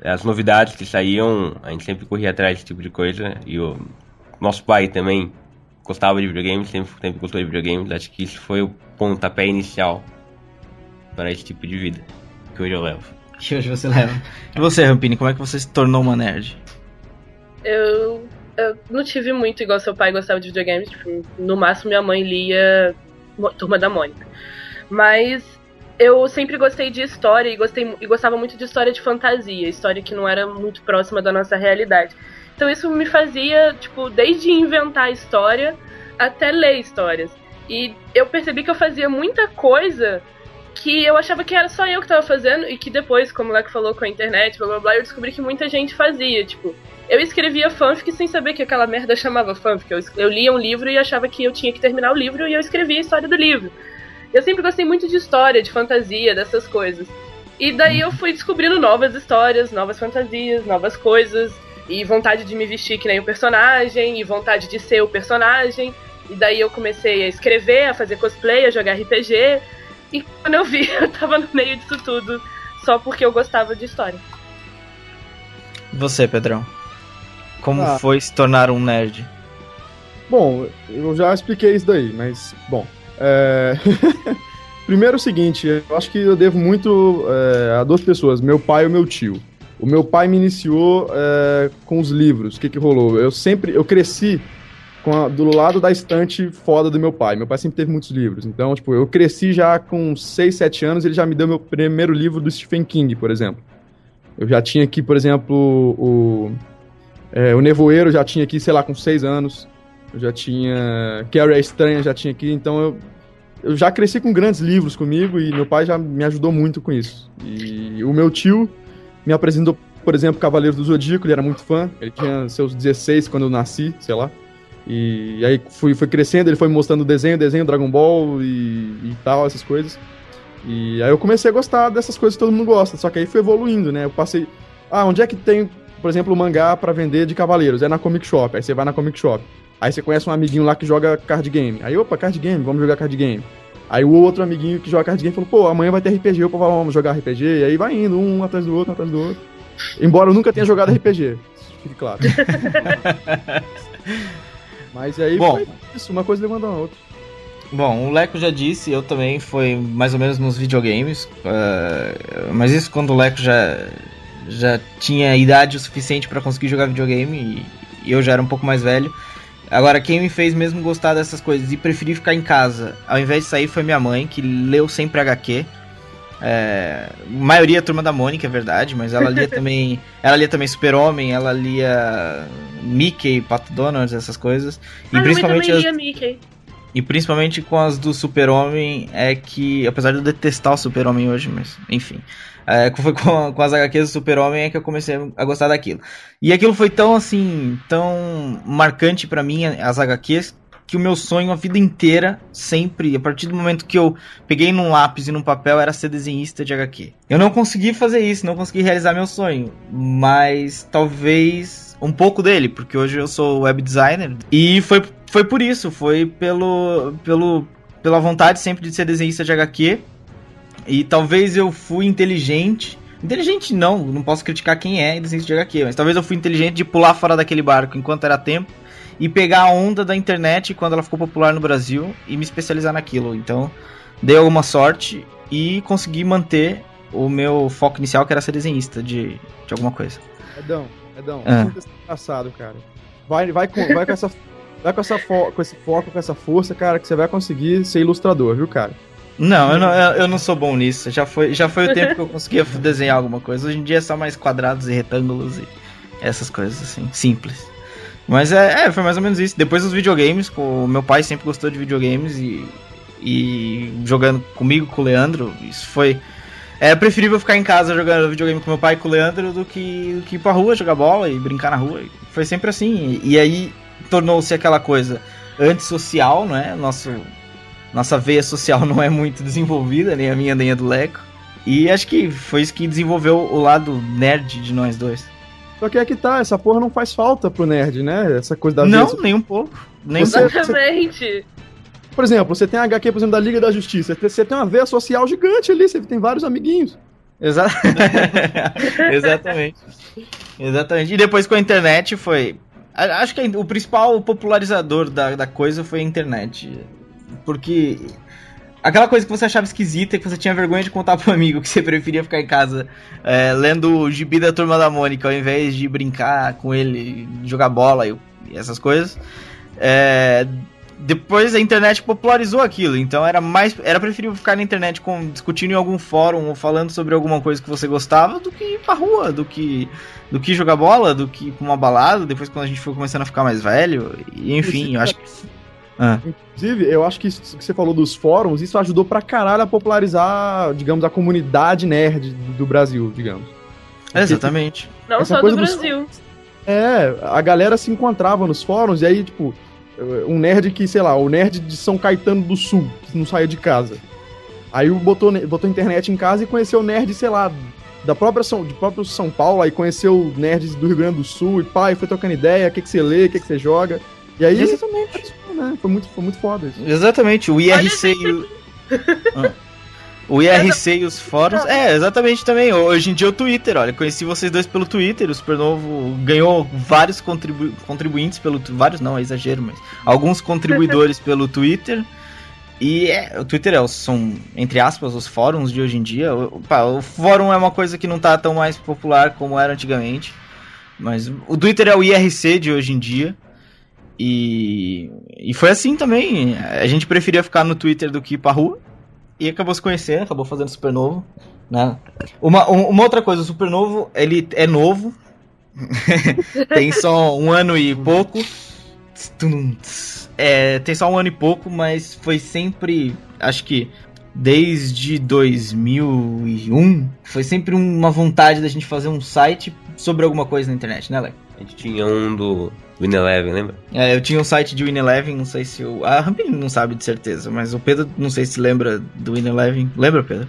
S2: as novidades que saíam, a gente sempre corria atrás desse tipo de coisa. E o nosso pai também gostava de videogames, sempre, sempre gostou de videogames. Acho que isso foi o pontapé inicial para esse tipo de vida que hoje eu levo.
S1: Que hoje você leva. E você, Rampini, como é que você se tornou uma nerd?
S4: Eu, eu não tive muito igual seu pai gostava de videogames. Tipo, no máximo minha mãe lia Turma da Mônica. Mas eu sempre gostei de história e, gostei, e gostava muito de história de fantasia, história que não era muito próxima da nossa realidade. Então isso me fazia, tipo, desde inventar história até ler histórias. E eu percebi que eu fazia muita coisa que eu achava que era só eu que tava fazendo e que depois, como o Leco falou com a internet, blá blá blá, eu descobri que muita gente fazia, tipo, eu escrevia fanfic sem saber que aquela merda chamava fanfic. Eu, eu lia um livro e achava que eu tinha que terminar o livro e eu escrevia a história do livro. Eu sempre gostei muito de história, de fantasia, dessas coisas. E daí eu fui descobrindo novas histórias, novas fantasias, novas coisas, e vontade de me vestir que nem o personagem, e vontade de ser o personagem. E daí eu comecei a escrever, a fazer cosplay, a jogar RPG. E quando eu vi, eu tava no meio disso tudo só porque eu gostava de história.
S1: Você, Pedrão? Como
S3: Ah.
S1: foi se tornar um nerd?
S3: Bom, eu já expliquei isso daí, mas, bom. É, Primeiro é o seguinte, eu acho que eu devo muito é, a duas pessoas, meu pai e meu tio. O meu pai me iniciou é, com os livros. O que, que rolou? Eu sempre, eu cresci a- do lado da estante foda do meu pai. Meu pai sempre teve muitos livros. Então, tipo, eu cresci já com 6, 7 anos, ele já me deu meu primeiro livro do Stephen King, por exemplo. Eu já tinha aqui, por exemplo, o, é, o Nevoeiro, já tinha aqui, sei lá, com 6 anos. Eu já tinha. Carrie a Estranha, já tinha aqui. Então eu, eu já cresci com grandes livros comigo e meu pai já me ajudou muito com isso. E o meu tio me apresentou, por exemplo, Cavaleiro do Zodíaco, ele era muito fã. Ele tinha seus 16 quando eu nasci, sei lá. E, aí fui, fui crescendo, ele foi me mostrando desenho, desenho, Dragon Ball e, e tal, essas coisas. E aí eu comecei a gostar dessas coisas que todo mundo gosta. Só que aí foi evoluindo, né? Eu passei. Ah, onde é que tem, por exemplo, mangá pra vender de Cavaleiros? É na Comic Shop. Aí você vai na Comic Shop. Aí você conhece um amiguinho lá que joga card game. Aí, opa, card game, vamos jogar card game. Aí o outro amiguinho que joga card game falou, pô, amanhã vai ter RPG, opa, vamos jogar RPG. E aí vai indo, um atrás do outro, atrás do outro. Embora eu nunca tenha jogado RPG, fique claro. Mas aí
S1: Bom.
S3: foi isso, uma coisa levando a outra.
S1: Bom, o Leco já disse, eu também, foi mais ou menos nos videogames. eh, mas isso quando o Leco já, já tinha idade o suficiente pra conseguir jogar videogame e, eu já era um pouco mais velho. Agora, quem me fez mesmo gostar dessas coisas e preferir ficar em casa ao invés de sair foi minha mãe, que leu sempre HQ. É, maioria turma da Mônica, é verdade, mas ela lia também. Ela lia também Super-Homem, ela lia Mickey, Pato Donald, essas coisas. E
S4: Ah,
S1: principalmente as, e principalmente com as do Super-Homem, é que, apesar de eu detestar o Super-Homem hoje, mas enfim. É, foi com, com as HQs do Super-Homem é que eu comecei a gostar daquilo. E aquilo foi tão assim, tão marcante pra mim, as HQs, que o meu sonho a vida inteira, sempre, a partir do momento que eu peguei num lápis e num papel, era ser desenhista de HQ. Eu não consegui fazer isso, não consegui realizar meu sonho, mas talvez um pouco dele, porque hoje eu sou web designer e foi, foi por isso, foi pelo, pelo pela vontade sempre de ser desenhista de HQ e talvez eu fui inteligente. Inteligente não, não posso criticar quem é desenhista de HQ, mas talvez eu fui inteligente de pular fora daquele barco enquanto era tempo e pegar a onda da internet quando ela ficou popular no Brasil e me especializar naquilo. Então, dei alguma sorte e consegui manter o meu foco inicial, que era ser desenhista de, de alguma coisa.
S3: Edão, Edão,
S1: Ah.
S3: muito engraçado, cara. Vai, vai, com, vai, com, essa, vai com, essa fo- com esse foco, com essa força, cara, que você vai conseguir ser ilustrador, viu, cara?
S1: Não, eu não, eu, não sou bom nisso. Já foi, já foi o tempo que eu conseguia desenhar alguma coisa. Hoje em dia é só mais quadrados e retângulos e essas coisas assim, simples. Mas é, é, foi mais ou menos isso. Depois dos videogames, o meu pai sempre gostou de videogames e, e jogando comigo, com o Leandro, isso foi. É preferível ficar em casa jogando videogame com meu pai e com o Leandro do que, do que ir pra rua jogar bola e brincar na rua. Foi sempre assim. E, e aí tornou-se aquela coisa antissocial, não é? Nosso, nossa veia social não é muito desenvolvida, nem a minha nem a do Leco. E acho que foi isso que desenvolveu o lado nerd de nós dois.
S3: Só que é que tá, essa porra não faz falta pro nerd, né? Essa coisa da
S1: não,
S3: vez-
S1: nem um pouco. Nem um
S3: Você-
S1: pouco.
S4: Exatamente.
S3: Por exemplo, você tem a HQ, por exemplo, da Liga da Justiça. Você tem uma veia social gigante ali, você tem vários amiguinhos.
S1: Exa- Exatamente. Exatamente. E depois com a internet foi. Acho que o principal popularizador da, da coisa foi a internet. Porque. Aquela coisa que você achava esquisita, que você tinha vergonha de contar pro amigo, que você preferia ficar em casa é, lendo o gibi da turma da Mônica, ao invés de brincar com ele, jogar bola e, essas coisas. É, depois a internet popularizou aquilo, então era mais era preferível ficar na internet com, discutindo em algum fórum ou falando sobre alguma coisa que você gostava do que ir pra rua, do que do que jogar bola, do que ir pra uma balada, depois quando a gente foi começando a ficar mais velho, e enfim, eu acho que Ah,
S3: Inclusive, eu acho que isso que você falou dos fóruns, isso ajudou pra caralho a popularizar, digamos, a comunidade nerd do Brasil, digamos.
S1: exatamente.
S4: Não
S3: Essa
S4: só do
S3: coisa dos-
S4: Brasil.
S3: É, a galera se encontrava nos fóruns e aí, tipo, um nerd que, sei lá, o nerd de São Caetano do Sul, que não saía de casa. Aí botou, botou internet em casa e conheceu o nerd, sei lá, da própria São, de próprio São Paulo, aí conheceu nerds do Rio Grande do Sul e e foi trocando ideia, o que, que você lê, o que, que você joga. E aí,
S1: Exatamente.
S3: Né, foi, muito, foi muito foda isso.
S1: Exatamente, o IRC e o... Ah. O IRC e os fóruns. É, exatamente também. Hoje em dia é o Twitter, olha. Conheci vocês dois pelo Twitter. O Supernovo ganhou vários contribu contribuintes pelo. Vários não, é exagero, mas. Alguns contribuidores pelo Twitter. E é, o Twitter é, são, entre aspas, os fóruns de hoje em dia. O, pá, o fórum é uma coisa que não tá tão mais popular como era antigamente. Mas o Twitter é o IRC de hoje em dia. E, e foi assim também. A gente preferia ficar no Twitter do que ir pra rua. E acabou se conhecendo, acabou fazendo Supernovo. Né? Uma, um- uma outra coisa, o Supernovo, ele é novo. tem só um ano e pouco. É, tem só um ano e pouco, mas foi sempre, acho que desde 2001, foi sempre uma vontade da gente fazer um site sobre alguma coisa na internet, né, Leco?
S2: A gente tinha um do Win Eleven, lembra?
S1: É, eu tinha um site de Win Eleven, não sei se o. A Rampini não sabe de certeza, mas o Pedro não sei se lembra do Win Eleven. Lembra, Pedro?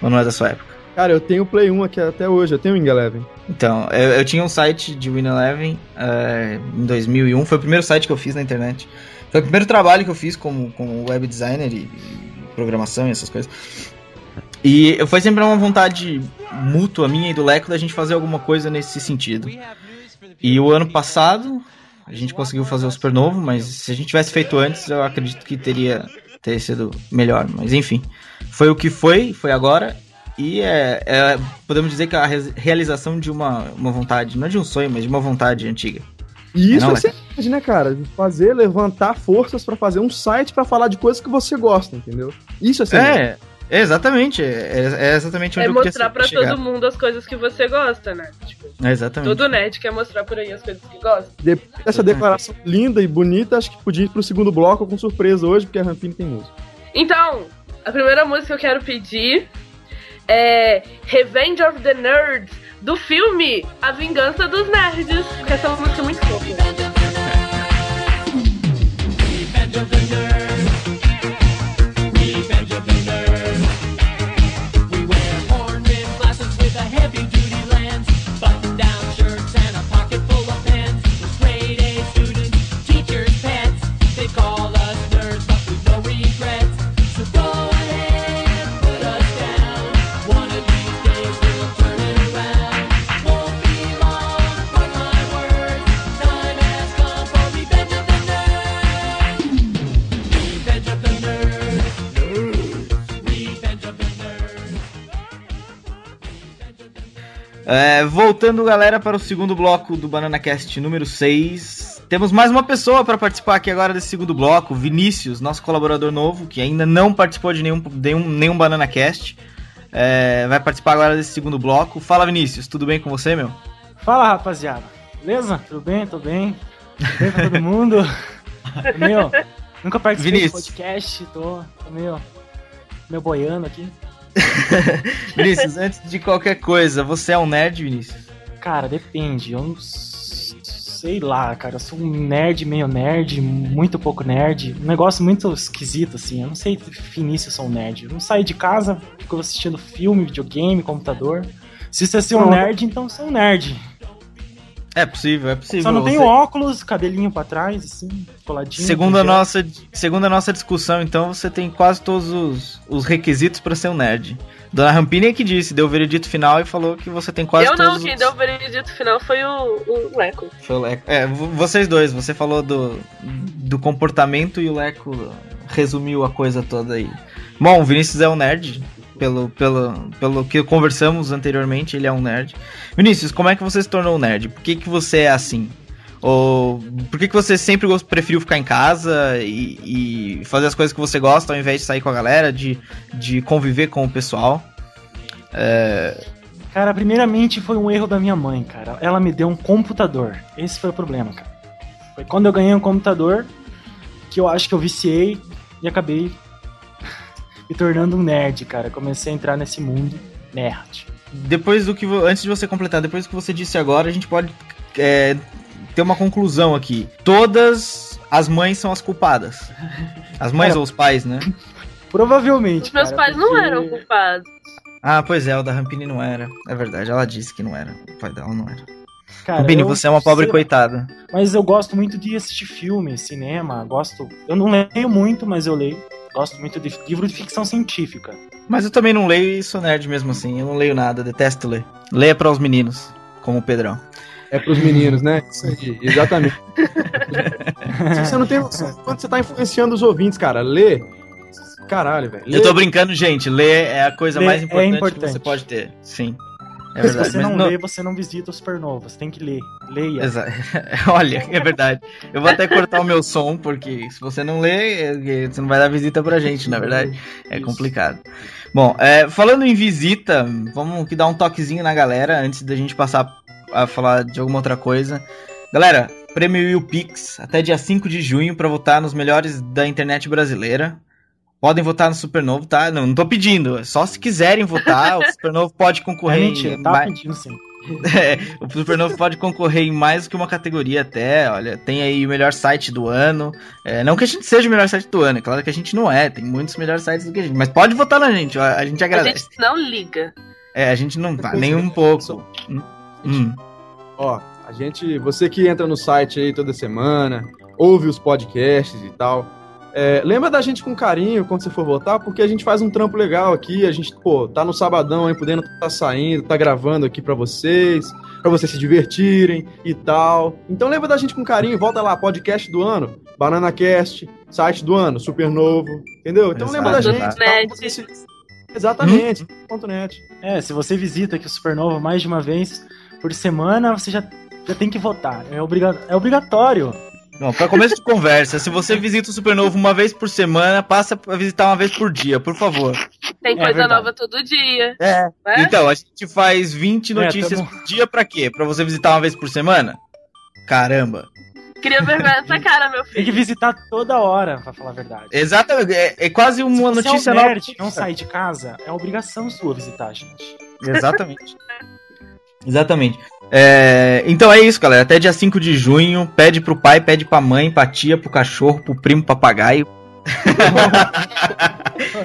S1: Ou não é da sua época?
S3: Cara, eu tenho o Play 1 aqui até hoje, eu tenho o Wing Eleven.
S1: Então, eu, eu tinha um site de Win Eleven é, em 2001, foi o primeiro site que eu fiz na internet. Foi o primeiro trabalho que eu fiz como, como web designer e, e programação e essas coisas. E foi sempre uma vontade mútua minha e do Leco da gente fazer alguma coisa nesse sentido. E o ano passado a gente conseguiu fazer o Supernovo, mas se a gente tivesse feito antes, eu acredito que teria, teria sido melhor. Mas enfim, foi o que foi, foi agora. E é, é- podemos dizer que é a re- realização de uma, uma vontade, não de um sonho, mas de uma vontade antiga.
S3: E isso
S1: Não,
S3: é seriedade, né, cara? Fazer, levantar forças pra fazer um site pra falar de coisas que você gosta, entendeu? Isso é seriedade.
S1: É, é exatamente, é, é exatamente onde
S4: É
S1: eu
S4: mostrar pra
S1: chegar.
S4: todo mundo as coisas que você gosta, né? Tipo,
S1: É, exatamente.
S4: todo nerd quer mostrar por aí as coisas que gosta.
S3: Depois dessa declaração linda e bonita, acho que podia ir pro segundo bloco com surpresa hoje, porque a Rampini tem música.
S4: Então, a primeira música que eu quero pedir é Revenge of the Nerds, do filme A Vingança dos Nerds. Que essa música é muito fofa.
S6: We
S1: É, voltando, galera, para o segundo bloco do Banana Cast número 6. Temos mais uma pessoa para participar aqui agora desse segundo bloco, Vinícius, nosso colaborador novo, que ainda não participou de nenhum, nenhum, nenhum Banana Cast. É, vai participar agora desse segundo bloco. Fala, Vinícius, tudo bem com você, meu?
S5: Fala, rapaziada. Beleza? Tudo bem? Tudo bem? Tudo bem pra todo mundo? meu, nunca participei
S1: Vinícius.
S5: de podcast, tô, tô meio, meio boiando aqui.
S1: Vinícius, antes de qualquer coisa, você é um nerd, Vinícius?
S5: Cara, depende. Eu não sei lá, cara. Eu sou um nerd, meio nerd, muito pouco nerd. Um negócio muito esquisito, assim. Eu não sei definir se eu sou um nerd. Eu não saio de casa, fico assistindo filme, videogame, computador. Se você é ser um nerd, então é um nerd.
S1: É possível, é possível.
S5: Só não
S1: Você-
S5: tenho óculos, cabelinho pra trás, assim, coladinho.
S1: Segundo a, nossa, segundo a nossa discussão, então, você tem quase todos os, os requisitos para ser um nerd. Dona Rampini é que disse, deu o veredito final e falou que você tem quase
S4: eu
S1: todos
S4: não, quem
S1: os...
S4: deu o veredito final foi o, o Leco.
S1: Foi o Leco. É, vo- vocês dois, você falou do, do comportamento e o Leco resumiu a coisa toda aí. Bom, o Vinícius é um nerd, pelo, pelo, pelo que conversamos anteriormente, ele é um nerd. Vinícius, como é que você se tornou um nerd? Por que, que você é assim? Ou por que, que você sempre preferiu ficar em casa e, e fazer as coisas que você gosta ao invés de sair com a galera, de, de conviver com o pessoal?
S5: Cara, primeiramente foi um erro da minha mãe, cara. Ela me deu um computador. Esse foi o problema, cara. Foi quando eu ganhei um computador que eu acho que eu viciei e acabei me tornando um nerd, cara. Comecei a entrar nesse mundo nerd.
S1: depois do que antes de você completar, depois do que você disse agora, a gente pode é, ter uma conclusão aqui. Todas as mães são as culpadas. As mães
S5: Cara,
S1: ou os pais, né?
S5: Provavelmente.
S4: Os meus
S5: cara,
S4: pais não
S5: porque-
S4: eram culpados.
S1: Ah, pois é, o da Rampini não era. É verdade, ela disse que não era. O pai dela não era.
S5: Cara,
S1: Rampini, você é uma pobre
S5: sei
S1: coitada.
S5: Mas eu gosto muito de assistir filme, cinema. Gosto. Eu não leio muito, mas eu leio. Gosto muito de livro de ficção científica.
S1: Mas eu também não leio e sou nerd mesmo assim. Eu não leio nada, detesto ler. Leia para os meninos, como o Pedrão.
S3: É pros meninos, né? Isso aí, exatamente. Você não tem noção, quando você tá influenciando os ouvintes, cara, lê. Caralho, velho. Lê.
S1: Eu tô brincando, gente. Ler é a coisa
S5: Ler
S1: mais
S5: é
S1: importante, que
S5: importante.
S1: você pode ter. Sim. É
S5: Se você não
S1: não-
S5: lê, você não visita o Supernova. Você tem que ler. Leia.
S1: Exa- Olha, é verdade. Eu vou até cortar o meu som, porque se você não lê, é- você não vai dar visita pra gente, na verdade. É
S5: Isso.
S1: complicado. Bom, é, falando em visita, vamos que dar um toquezinho na galera antes da gente passar a falar de alguma outra coisa. Galera, prêmio Will Pix até dia 5 de junho pra votar nos melhores da internet brasileira. Podem votar no Supernovo, tá? Não, não tô pedindo, é só se quiserem votar, o Supernovo pode
S5: É
S1: concorrer em
S5: mentira, tá
S1: mais-
S5: pedindo sim.
S1: é, o Supernovo pode concorrer em mais do que uma categoria até. Olha, tem aí o melhor site do ano. É, não que a gente seja o melhor site do ano, é claro que a gente não é. Tem muitos melhores sites do que a gente. Mas pode votar na gente, ó, a gente
S4: A
S1: agradece.
S4: gente não liga.
S1: É, a gente não tá, nem um pouco. Hum, hum.
S3: Ó, a gente, você que entra no site aí toda semana, ouve os podcasts e tal, é, lembra da gente com carinho quando você for votar, porque a gente faz um trampo legal aqui, a gente, pô, tá no sabadão aí, podendo tá saindo, tá gravando aqui pra vocês, pra vocês se divertirem e tal. Então lembra da gente com carinho, volta lá, podcast do ano, BananaCast, site do ano, super novo, entendeu? Então
S1: Exato,
S3: lembra da gente. tá? Exatamente, ponto net.
S5: É, se você visita aqui o Supernova mais de uma vez por semana, você já, já tem que votar. É, obriga é obrigatório.
S1: Bom, pra começo de conversa, se você visita o Supernovo uma vez por semana, passa a visitar uma vez por dia, por favor.
S4: Tem
S5: É
S4: coisa
S5: verdade.
S4: nova todo dia.
S1: É.
S4: né?
S1: Então, a gente faz 20
S5: É,
S1: notícias
S5: tamo-
S1: por dia pra quê? Pra você visitar uma vez por semana? Caramba.
S4: Cria vergonha nessa cara, meu
S5: Tem que
S4: filho.
S5: visitar toda hora, pra falar a verdade.
S1: Exatamente, é, é quase
S5: Se
S1: uma
S5: você
S1: notícia
S5: é um
S1: nova.
S5: nerd, não sair de casa, é obrigação sua visitar a gente.
S1: Exatamente. Exatamente. É, então é isso, galera. Até dia 5 de junho, pede pro pai, pede pra mãe, pra tia, pro cachorro, pro primo, papagaio.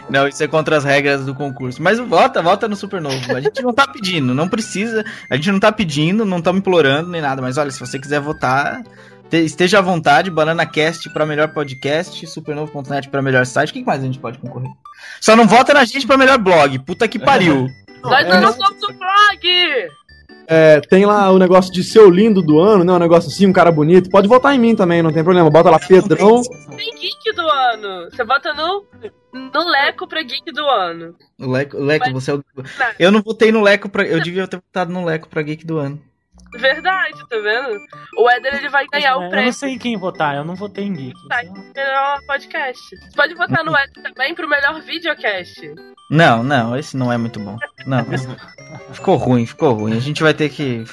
S1: não, isso é contra as regras do concurso. Mas vota, vota no Supernovo. A gente não tá pedindo, não precisa. A gente não tá pedindo, não estamos implorando nem nada. Mas olha, se você quiser votar, te- esteja à vontade. BananaCast pra melhor podcast, Supernovo.net pra melhor site. O que mais a gente pode concorrer? Só não vota na gente pra melhor blog. Puta que pariu.
S4: Nós não somos o blog!
S3: É, tem lá o negócio de ser o lindo do ano, né? Um negócio assim, um cara bonito. Pode votar em mim também, não tem problema. Bota lá Pedrão.
S4: Tem geek do ano. Você vota no, no Leco pra geek do ano.
S1: O Leco, Leco
S4: Mas-
S1: você é o... Eu não votei no Leco pra. Eu devia ter votado no Leco pra Geek do ano.
S4: Verdade, tá vendo? O Éder ele vai ganhar
S5: É,
S4: o
S5: eu
S4: prêmio.
S5: não sei em quem votar, eu não votei em Geek.
S4: Tá, melhor podcast. Você pode votar no Éder também pro melhor videocast.
S1: Não, não, esse não é muito bom. Não, ficou ruim, ficou ruim. A gente vai ter que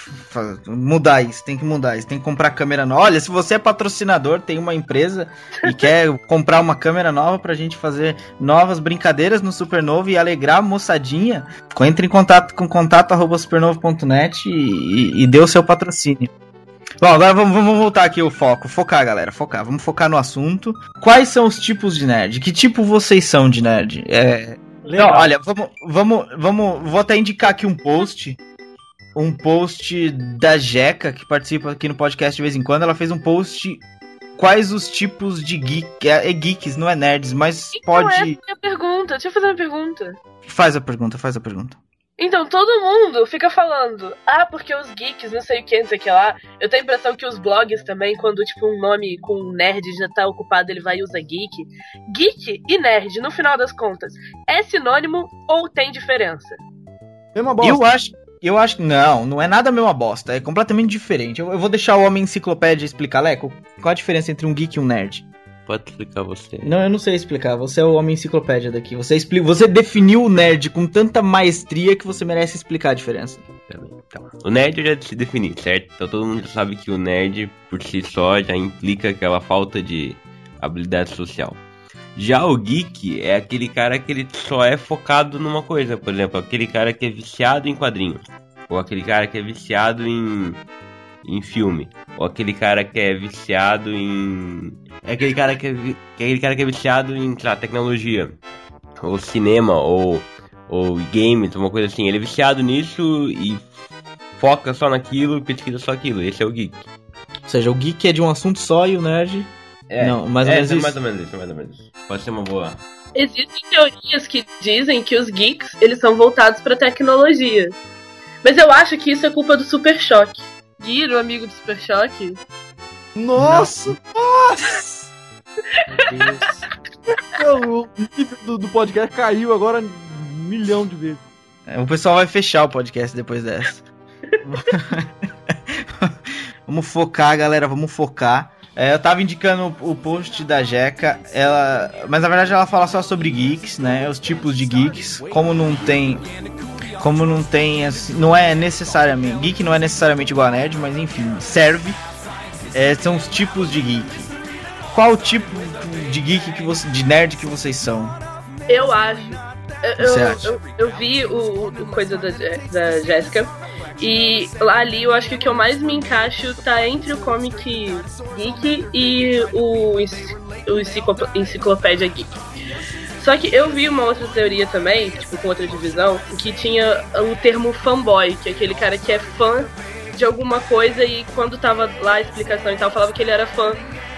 S1: mudar isso, tem que mudar isso, tem que comprar câmera nova. Olha, se você é patrocinador, tem uma empresa e quer comprar uma câmera nova pra gente fazer novas brincadeiras no Supernovo e alegrar a moçadinha, entre em contato com contato arroba supernovo.net e, e, e dê o seu patrocínio. Bom, agora vamos, vamos voltar aqui o foco. Focar, galera. Focar. Vamos focar no assunto. Quais são os tipos de nerd? Que tipo vocês são de nerd? É,
S5: Legal.
S1: não, olha, vamos, vamos, vamos, vou até indicar aqui um post, um post da Jeca, que participa aqui no podcast de vez em quando, ela fez um post quais os tipos de geek, é, é geeks, não é nerds, mas
S4: Então essa é a
S1: pode,
S4: minha pergunta. Deixa eu fazer uma pergunta.
S1: faz a pergunta, faz a pergunta.
S4: Então, todo mundo fica falando, ah, porque os geeks, não sei o que, não sei o que lá. Eu tenho a impressão que os blogs também, quando tipo um nome com nerd já tá ocupado, ele vai e usa geek. Geek e nerd, no final das contas, é sinônimo ou tem diferença?
S3: Mesma bosta.
S1: Eu acho, eu acho, não, não é nada a mesma bosta, é completamente diferente. Eu, eu vou deixar o homem enciclopédia explicar, Leco, qual a diferença entre um geek e um nerd?
S2: Pode explicar você.
S1: Não, eu não sei explicar. Você é o homem enciclopédia daqui. Você expli... você definiu o nerd com tanta maestria que você merece explicar a diferença.
S2: Então, o nerd eu já se defini, certo? Então todo mundo já sabe que o nerd, por si só, já implica aquela falta de habilidade social. Já o geek é aquele cara que ele só é focado numa coisa, por exemplo, aquele cara que é viciado em quadrinhos, ou aquele cara que é viciado em, em filme, ou aquele cara que é viciado em. É aquele cara que é, vi- é aquele cara que é viciado em, sei lá, tecnologia, ou cinema, ou, ou games, uma coisa assim. Ele é viciado nisso e foca só naquilo e pesquisa só aquilo. Esse é o geek.
S1: Ou seja, o geek é de um assunto só e o nerd.
S2: É,
S1: Não, mais ou
S2: é,
S1: menos
S2: é
S1: isso.
S2: mais ou menos isso, mais ou menos isso. Pode ser uma boa.
S4: Existem teorias que dizem que os geeks, eles são voltados pra tecnologia. Mas eu acho que isso é culpa do Super Choque. Gui, o amigo do Super Choque,
S3: Nossa! O nível do, do podcast caiu agora um milhão de vezes.
S1: É, O pessoal vai fechar o podcast depois dessa. vamos focar, galera, vamos focar. É, eu tava indicando o o post da Jeca, ela, mas na verdade ela fala só sobre geeks, né? Os tipos de geeks, como não tem como não tem assim, não é necessariamente, geek não é necessariamente igual a nerd, mas enfim, serve. É, são os tipos de geek. Qual o tipo de geek que você, de nerd que vocês são?
S4: Eu acho. Eu,
S1: Você
S4: eu,
S1: acha?
S4: eu, eu vi o, o coisa da, da Jéssica. E lá ali eu acho que o que eu mais me encaixo tá entre o comic geek e o, o enciclo- enciclopédia geek. Só que eu vi uma outra teoria também, tipo, com outra divisão, que tinha o termo fanboy, que é aquele cara que é fã de alguma coisa e quando tava lá a explicação e tal, falava que ele era fã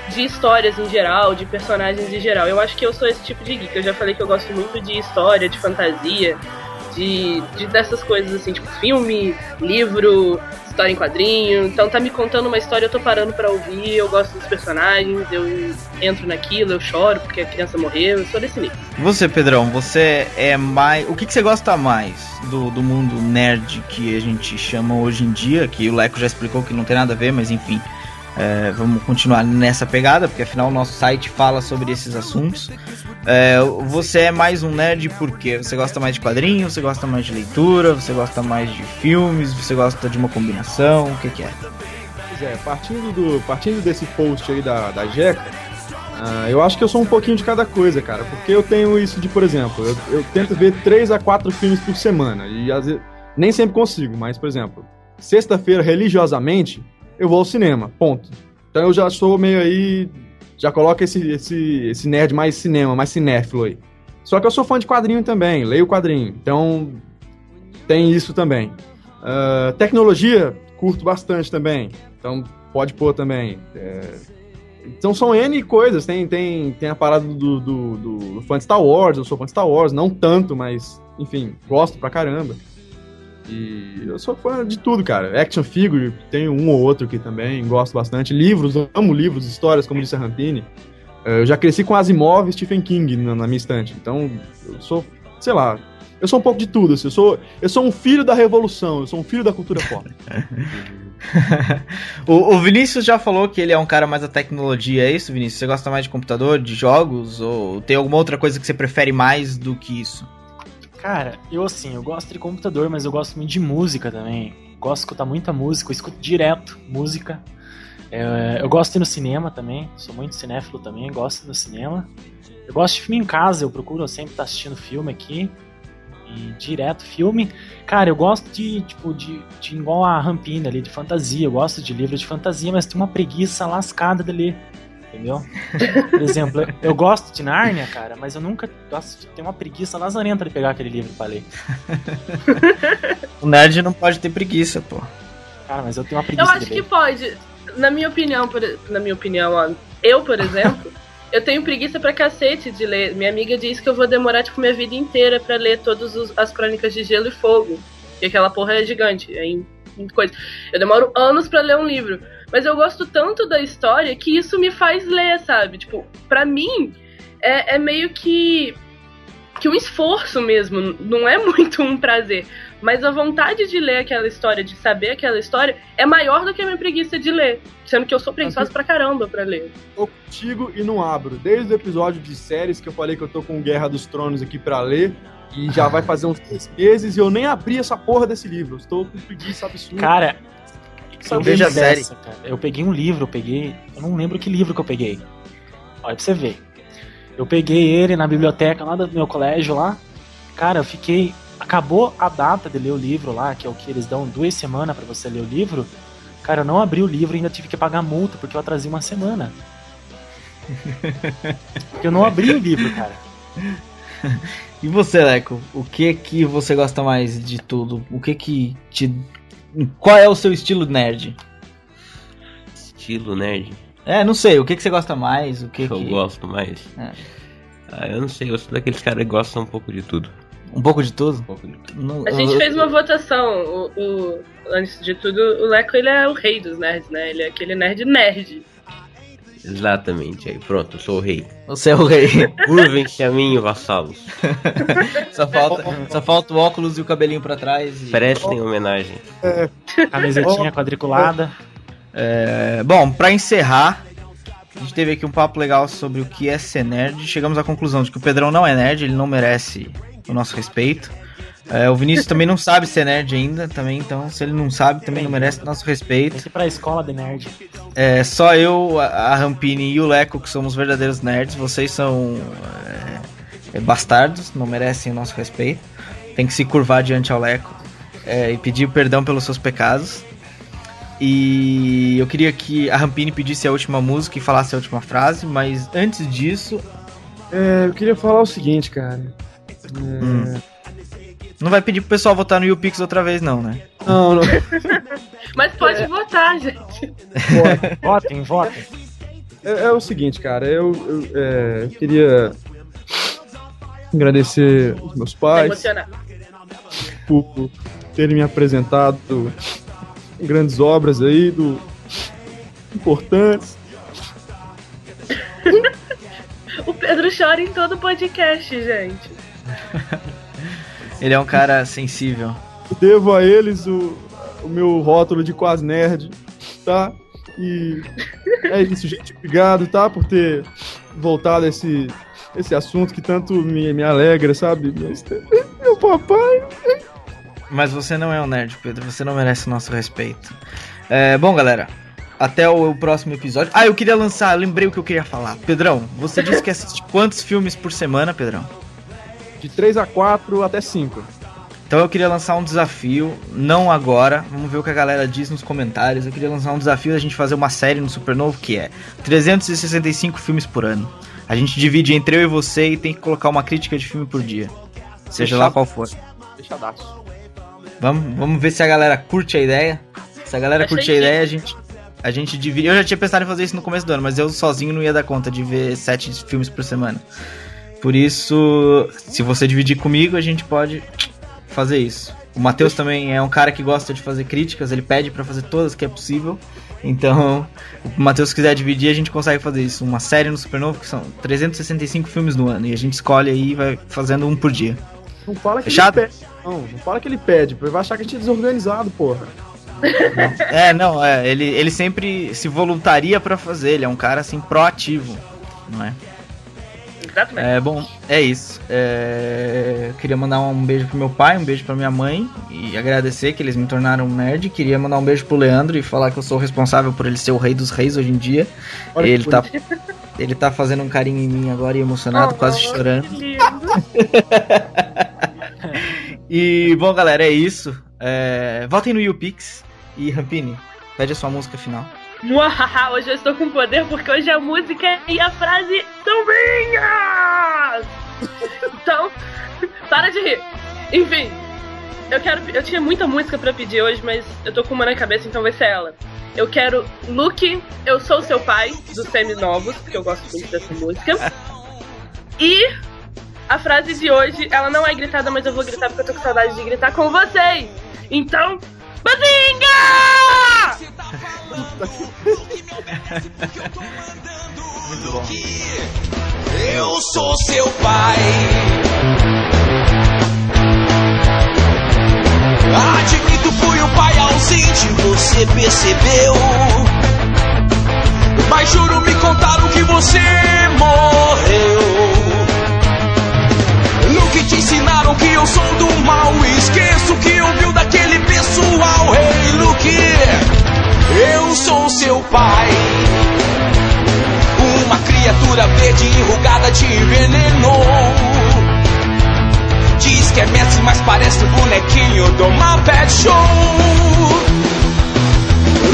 S4: de histórias em geral, de personagens em geral. Eu acho que eu sou esse tipo de geek. Eu já falei que eu gosto muito de história, de fantasia, de, de dessas coisas assim, tipo filme, livro, história em quadrinho. Então tá me contando uma história, eu tô parando pra ouvir, eu gosto dos personagens, eu entro naquilo, eu choro porque a criança morreu, eu sou desse nível.
S1: Você, Pedrão, você é mais. O que, que você gosta mais do, do mundo nerd que a gente chama hoje em dia? Que o Leco já explicou que não tem nada a ver, mas enfim. É, vamos continuar nessa pegada, porque afinal o nosso site fala sobre esses assuntos. É, você é mais um nerd porque você gosta mais de quadrinhos, você gosta mais de leitura, você gosta mais de filmes, você gosta de uma combinação, o que, que é?
S3: Pois é, partindo, do, partindo desse post aí da, da Jeca, ah, eu acho que eu sou um pouquinho de cada coisa, cara. Porque eu tenho isso de, por exemplo, eu, eu tento ver 3 a 4 filmes por semana. E às vezes, nem sempre consigo, mas, por exemplo, sexta-feira, religiosamente, eu vou ao cinema. Ponto. Então eu já sou meio aí. Já coloco esse, esse, esse nerd mais cinema, mais cinéfilo aí. Só que eu sou fã de quadrinho também, leio quadrinho. Então tem isso também. Ah, tecnologia, curto bastante também. Então pode pôr também. É, Então são N coisas. Tem, tem, tem a parada do, do, do fã de Star Wars, eu sou fã de Star Wars, não tanto, mas enfim, gosto pra caramba. E eu sou fã de tudo, cara. Action figure, tenho um ou outro aqui também, gosto bastante. Livros, amo livros, histórias, como disse a Rampini. Eh, Eu já cresci com Asimov e Stephen King na, na minha estante. Então, eu sou, sei lá, eu sou um pouco de tudo. Assim, eu, sou, eu sou um filho da revolução, eu sou um filho da cultura pop.
S1: o, o Vinícius já falou que ele é um cara mais da tecnologia, é isso, Vinícius? Você gosta mais de computador, de jogos? Ou tem alguma outra coisa que você prefere mais do que isso?
S5: Cara, eu assim, eu gosto de computador, mas eu gosto muito de música também. Gosto de escutar muita música, eu escuto direto música. É, eu gosto de ir no cinema também, sou muito cinéfilo também, gosto no cinema. Eu gosto de filme em casa, eu procuro sempre estar assistindo filme aqui. E direto filme. Cara, eu gosto de, tipo, de, de igual a Rampina ali, de fantasia. Eu gosto de livro de fantasia, mas tenho uma preguiça lascada de ler. Entendeu? Por exemplo, eu- eu gosto de Nárnia, cara, mas eu nunca gosto de ter uma preguiça lazarenta de pegar aquele livro pra ler.
S1: O nerd não pode ter preguiça, pô.
S5: Cara, mas eu tenho uma
S4: Eu
S5: preguiça
S4: acho
S5: de
S4: que pode. Na minha opinião, por, na minha opinião, ó, eu, por exemplo, eu tenho preguiça pra cacete de ler. Minha amiga diz que eu vou demorar, tipo, minha vida inteira pra ler todas as crônicas de Gelo e Fogo. Porque aquela porra é gigante, é em, em coisa. Eu demoro anos pra ler um livro. Mas eu gosto tanto da história que isso me faz ler, sabe? Tipo, pra mim, é, é meio que. que um esforço mesmo. Não é muito um prazer. Mas a vontade de ler aquela história, de saber aquela história, é maior do que a minha preguiça de ler. Sendo que eu sou preguiçosa pra caramba pra ler.
S3: Tô contigo e não abro. Desde o episódio de séries que eu falei que eu tô com Guerra dos Tronos aqui pra ler. E já vai fazer uns três meses e eu nem abri essa porra desse livro. Estou com preguiça absurda.
S5: Cara, eu
S1: a série.
S5: cara. Eu peguei um livro, eu peguei. Eu não lembro que livro que eu peguei. Olha pra você ver. Eu peguei ele na biblioteca lá do meu colégio lá. Cara, eu fiquei. Acabou a data de ler o livro lá, que é o que eles dão duas semanas pra você ler o livro. Cara, eu não abri o livro e ainda tive que pagar multa porque eu atrasei uma semana. Porque eu não abri o livro, cara.
S1: E você, Leco? O que que você gosta mais de tudo? O que que te. Qual é o seu estilo nerd?
S2: Estilo nerd.
S1: É, não sei, o que que você gosta mais? O que
S2: Que eu
S1: que...
S2: gosto mais.
S1: É.
S2: Ah, eu não sei, eu sou daqueles caras que gostam um pouco de tudo.
S1: Um pouco de tudo?
S2: Um pouco de tudo.
S4: A gente
S1: eu-
S4: fez uma votação. O, o- antes de tudo, o Leco ele é o rei dos nerds, né? Ele é aquele nerd nerd.
S2: Exatamente, aí pronto, eu sou o rei.
S1: Você é o rei.
S2: Curvem-se a mim, vassalos.
S1: só, falta, só falta o óculos e o cabelinho pra trás. e-
S2: Prestem homenagem.
S5: Camisetinha quadriculada.
S1: É, bom, pra encerrar, a gente teve aqui um papo legal sobre o que é ser nerd. Chegamos à conclusão de que o Pedrão não é nerd, ele não merece o nosso respeito. É, o Vinícius também não sabe ser nerd ainda, também, então se ele não sabe, também não merece nosso respeito.
S5: Tem que ir pra escola de nerd.
S1: É só eu, a Rampini e o Leco que somos verdadeiros nerds. Vocês são é, é, bastardos, não merecem o nosso respeito. Tem que se curvar diante ao Leco é, e pedir perdão pelos seus pecados. E eu queria que a Rampini pedisse a última música e falasse a última frase, mas antes disso,
S3: É, eu queria falar o seguinte, cara. É,
S1: Hum. Não vai pedir pro pessoal votar no YouPix outra vez, não, né?
S3: Não, não.
S4: Mas pode votar, gente.
S5: Votem, votem.
S3: É, é o seguinte, cara. Eu, eu, é, eu queria agradecer os meus pais por, por terem me apresentado grandes obras aí, do importantes.
S4: O Pedro chora em todo podcast, gente.
S1: Ele é um cara sensível.
S3: Devo a eles o, o meu rótulo de quase nerd, tá? E é isso, gente. Obrigado, tá? Por ter voltado a esse, esse assunto que tanto me, me alegra, sabe? Meu papai.
S1: Mas você não é um nerd, Pedro. Você não merece o nosso respeito. É, bom, galera. Até o, o próximo episódio. Ah, eu queria lançar, lembrei o que eu queria falar. Pedrão, você disse que assiste quantos filmes por semana, Pedrão?
S3: De 3 a 4 até 5.
S1: Então eu queria lançar um desafio, não agora, vamos ver o que a galera diz nos comentários. Eu queria lançar um desafio da gente fazer uma série no Supernovo que é 365 filmes por ano. A gente divide entre eu e você e tem que colocar uma crítica de filme por dia. Seja lá qual for.
S3: Fechadaço.
S1: Vamos, vamos ver se a galera curte a ideia. Se a galera
S4: Achei
S1: curte a ideia, a gente, a gente divide. Eu já tinha pensado em fazer isso no começo do ano, mas eu sozinho não ia dar conta de ver sete filmes por semana. Por isso, se você dividir comigo, a gente pode fazer isso. O Matheus também é um cara que gosta de fazer críticas, ele pede pra fazer todas que é possível. Então, o Matheus quiser dividir, a gente consegue fazer isso. Uma série no Supernovo que são 365 filmes no ano. E a gente escolhe aí e vai fazendo um por dia.
S3: Não fala que
S1: Fechado?
S3: ele pede. Não, não fala que ele pede, porque vai achar que a gente é desorganizado, porra.
S1: É, não, é, ele, ele sempre se voluntaria pra fazer, ele é um cara assim proativo, não é?
S4: Exatamente.
S1: É bom, é isso. É, queria mandar um beijo pro meu pai, um beijo pra minha mãe e agradecer que eles me tornaram um nerd. Queria mandar um beijo pro Leandro e falar que eu sou responsável por ele ser o rei dos reis hoje em dia.
S3: Olha
S1: ele tá ele tá fazendo um carinho em mim agora e emocionado,
S4: Oh,
S1: quase chorando.
S4: que lindo.
S1: E bom, galera, é isso. É, votem no YouPix e Rampini, pede a sua música final.
S4: Muahaha, hoje eu estou com poder porque hoje a música e a frase são minhas! Então, para de rir. Enfim, eu quero. Eu tinha muita música pra pedir hoje, mas eu tô com uma na cabeça, então vai ser ela. Eu quero Luke, Eu Sou Seu Pai, dos Seminovos, porque eu gosto muito dessa música. E a frase de hoje, ela não é gritada, mas eu vou gritar porque eu tô com saudade de gritar com vocês. Então, Bazinga!
S1: Muito bom.
S7: Eu sou seu pai. Admito, fui um pai ausente, você percebeu. Mas juro, me contaram que você morreu. Que te ensinaram que eu sou do mal, esqueço que ouviu daquele pessoal. Hey, Luke, eu sou seu pai. Uma criatura verde enrugada te envenenou. Diz que é Messi, mas parece o bonequinho do Muppet Show.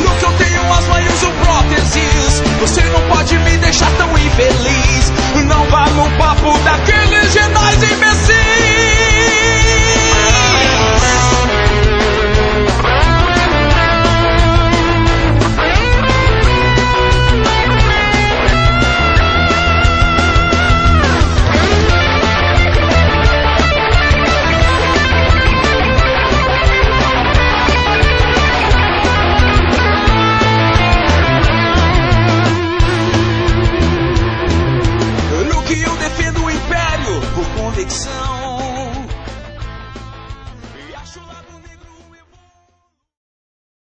S7: No que eu tenho as mãos e próteses, você não pode me deixar tão infeliz. Não vá no papo daqueles genais imbecis.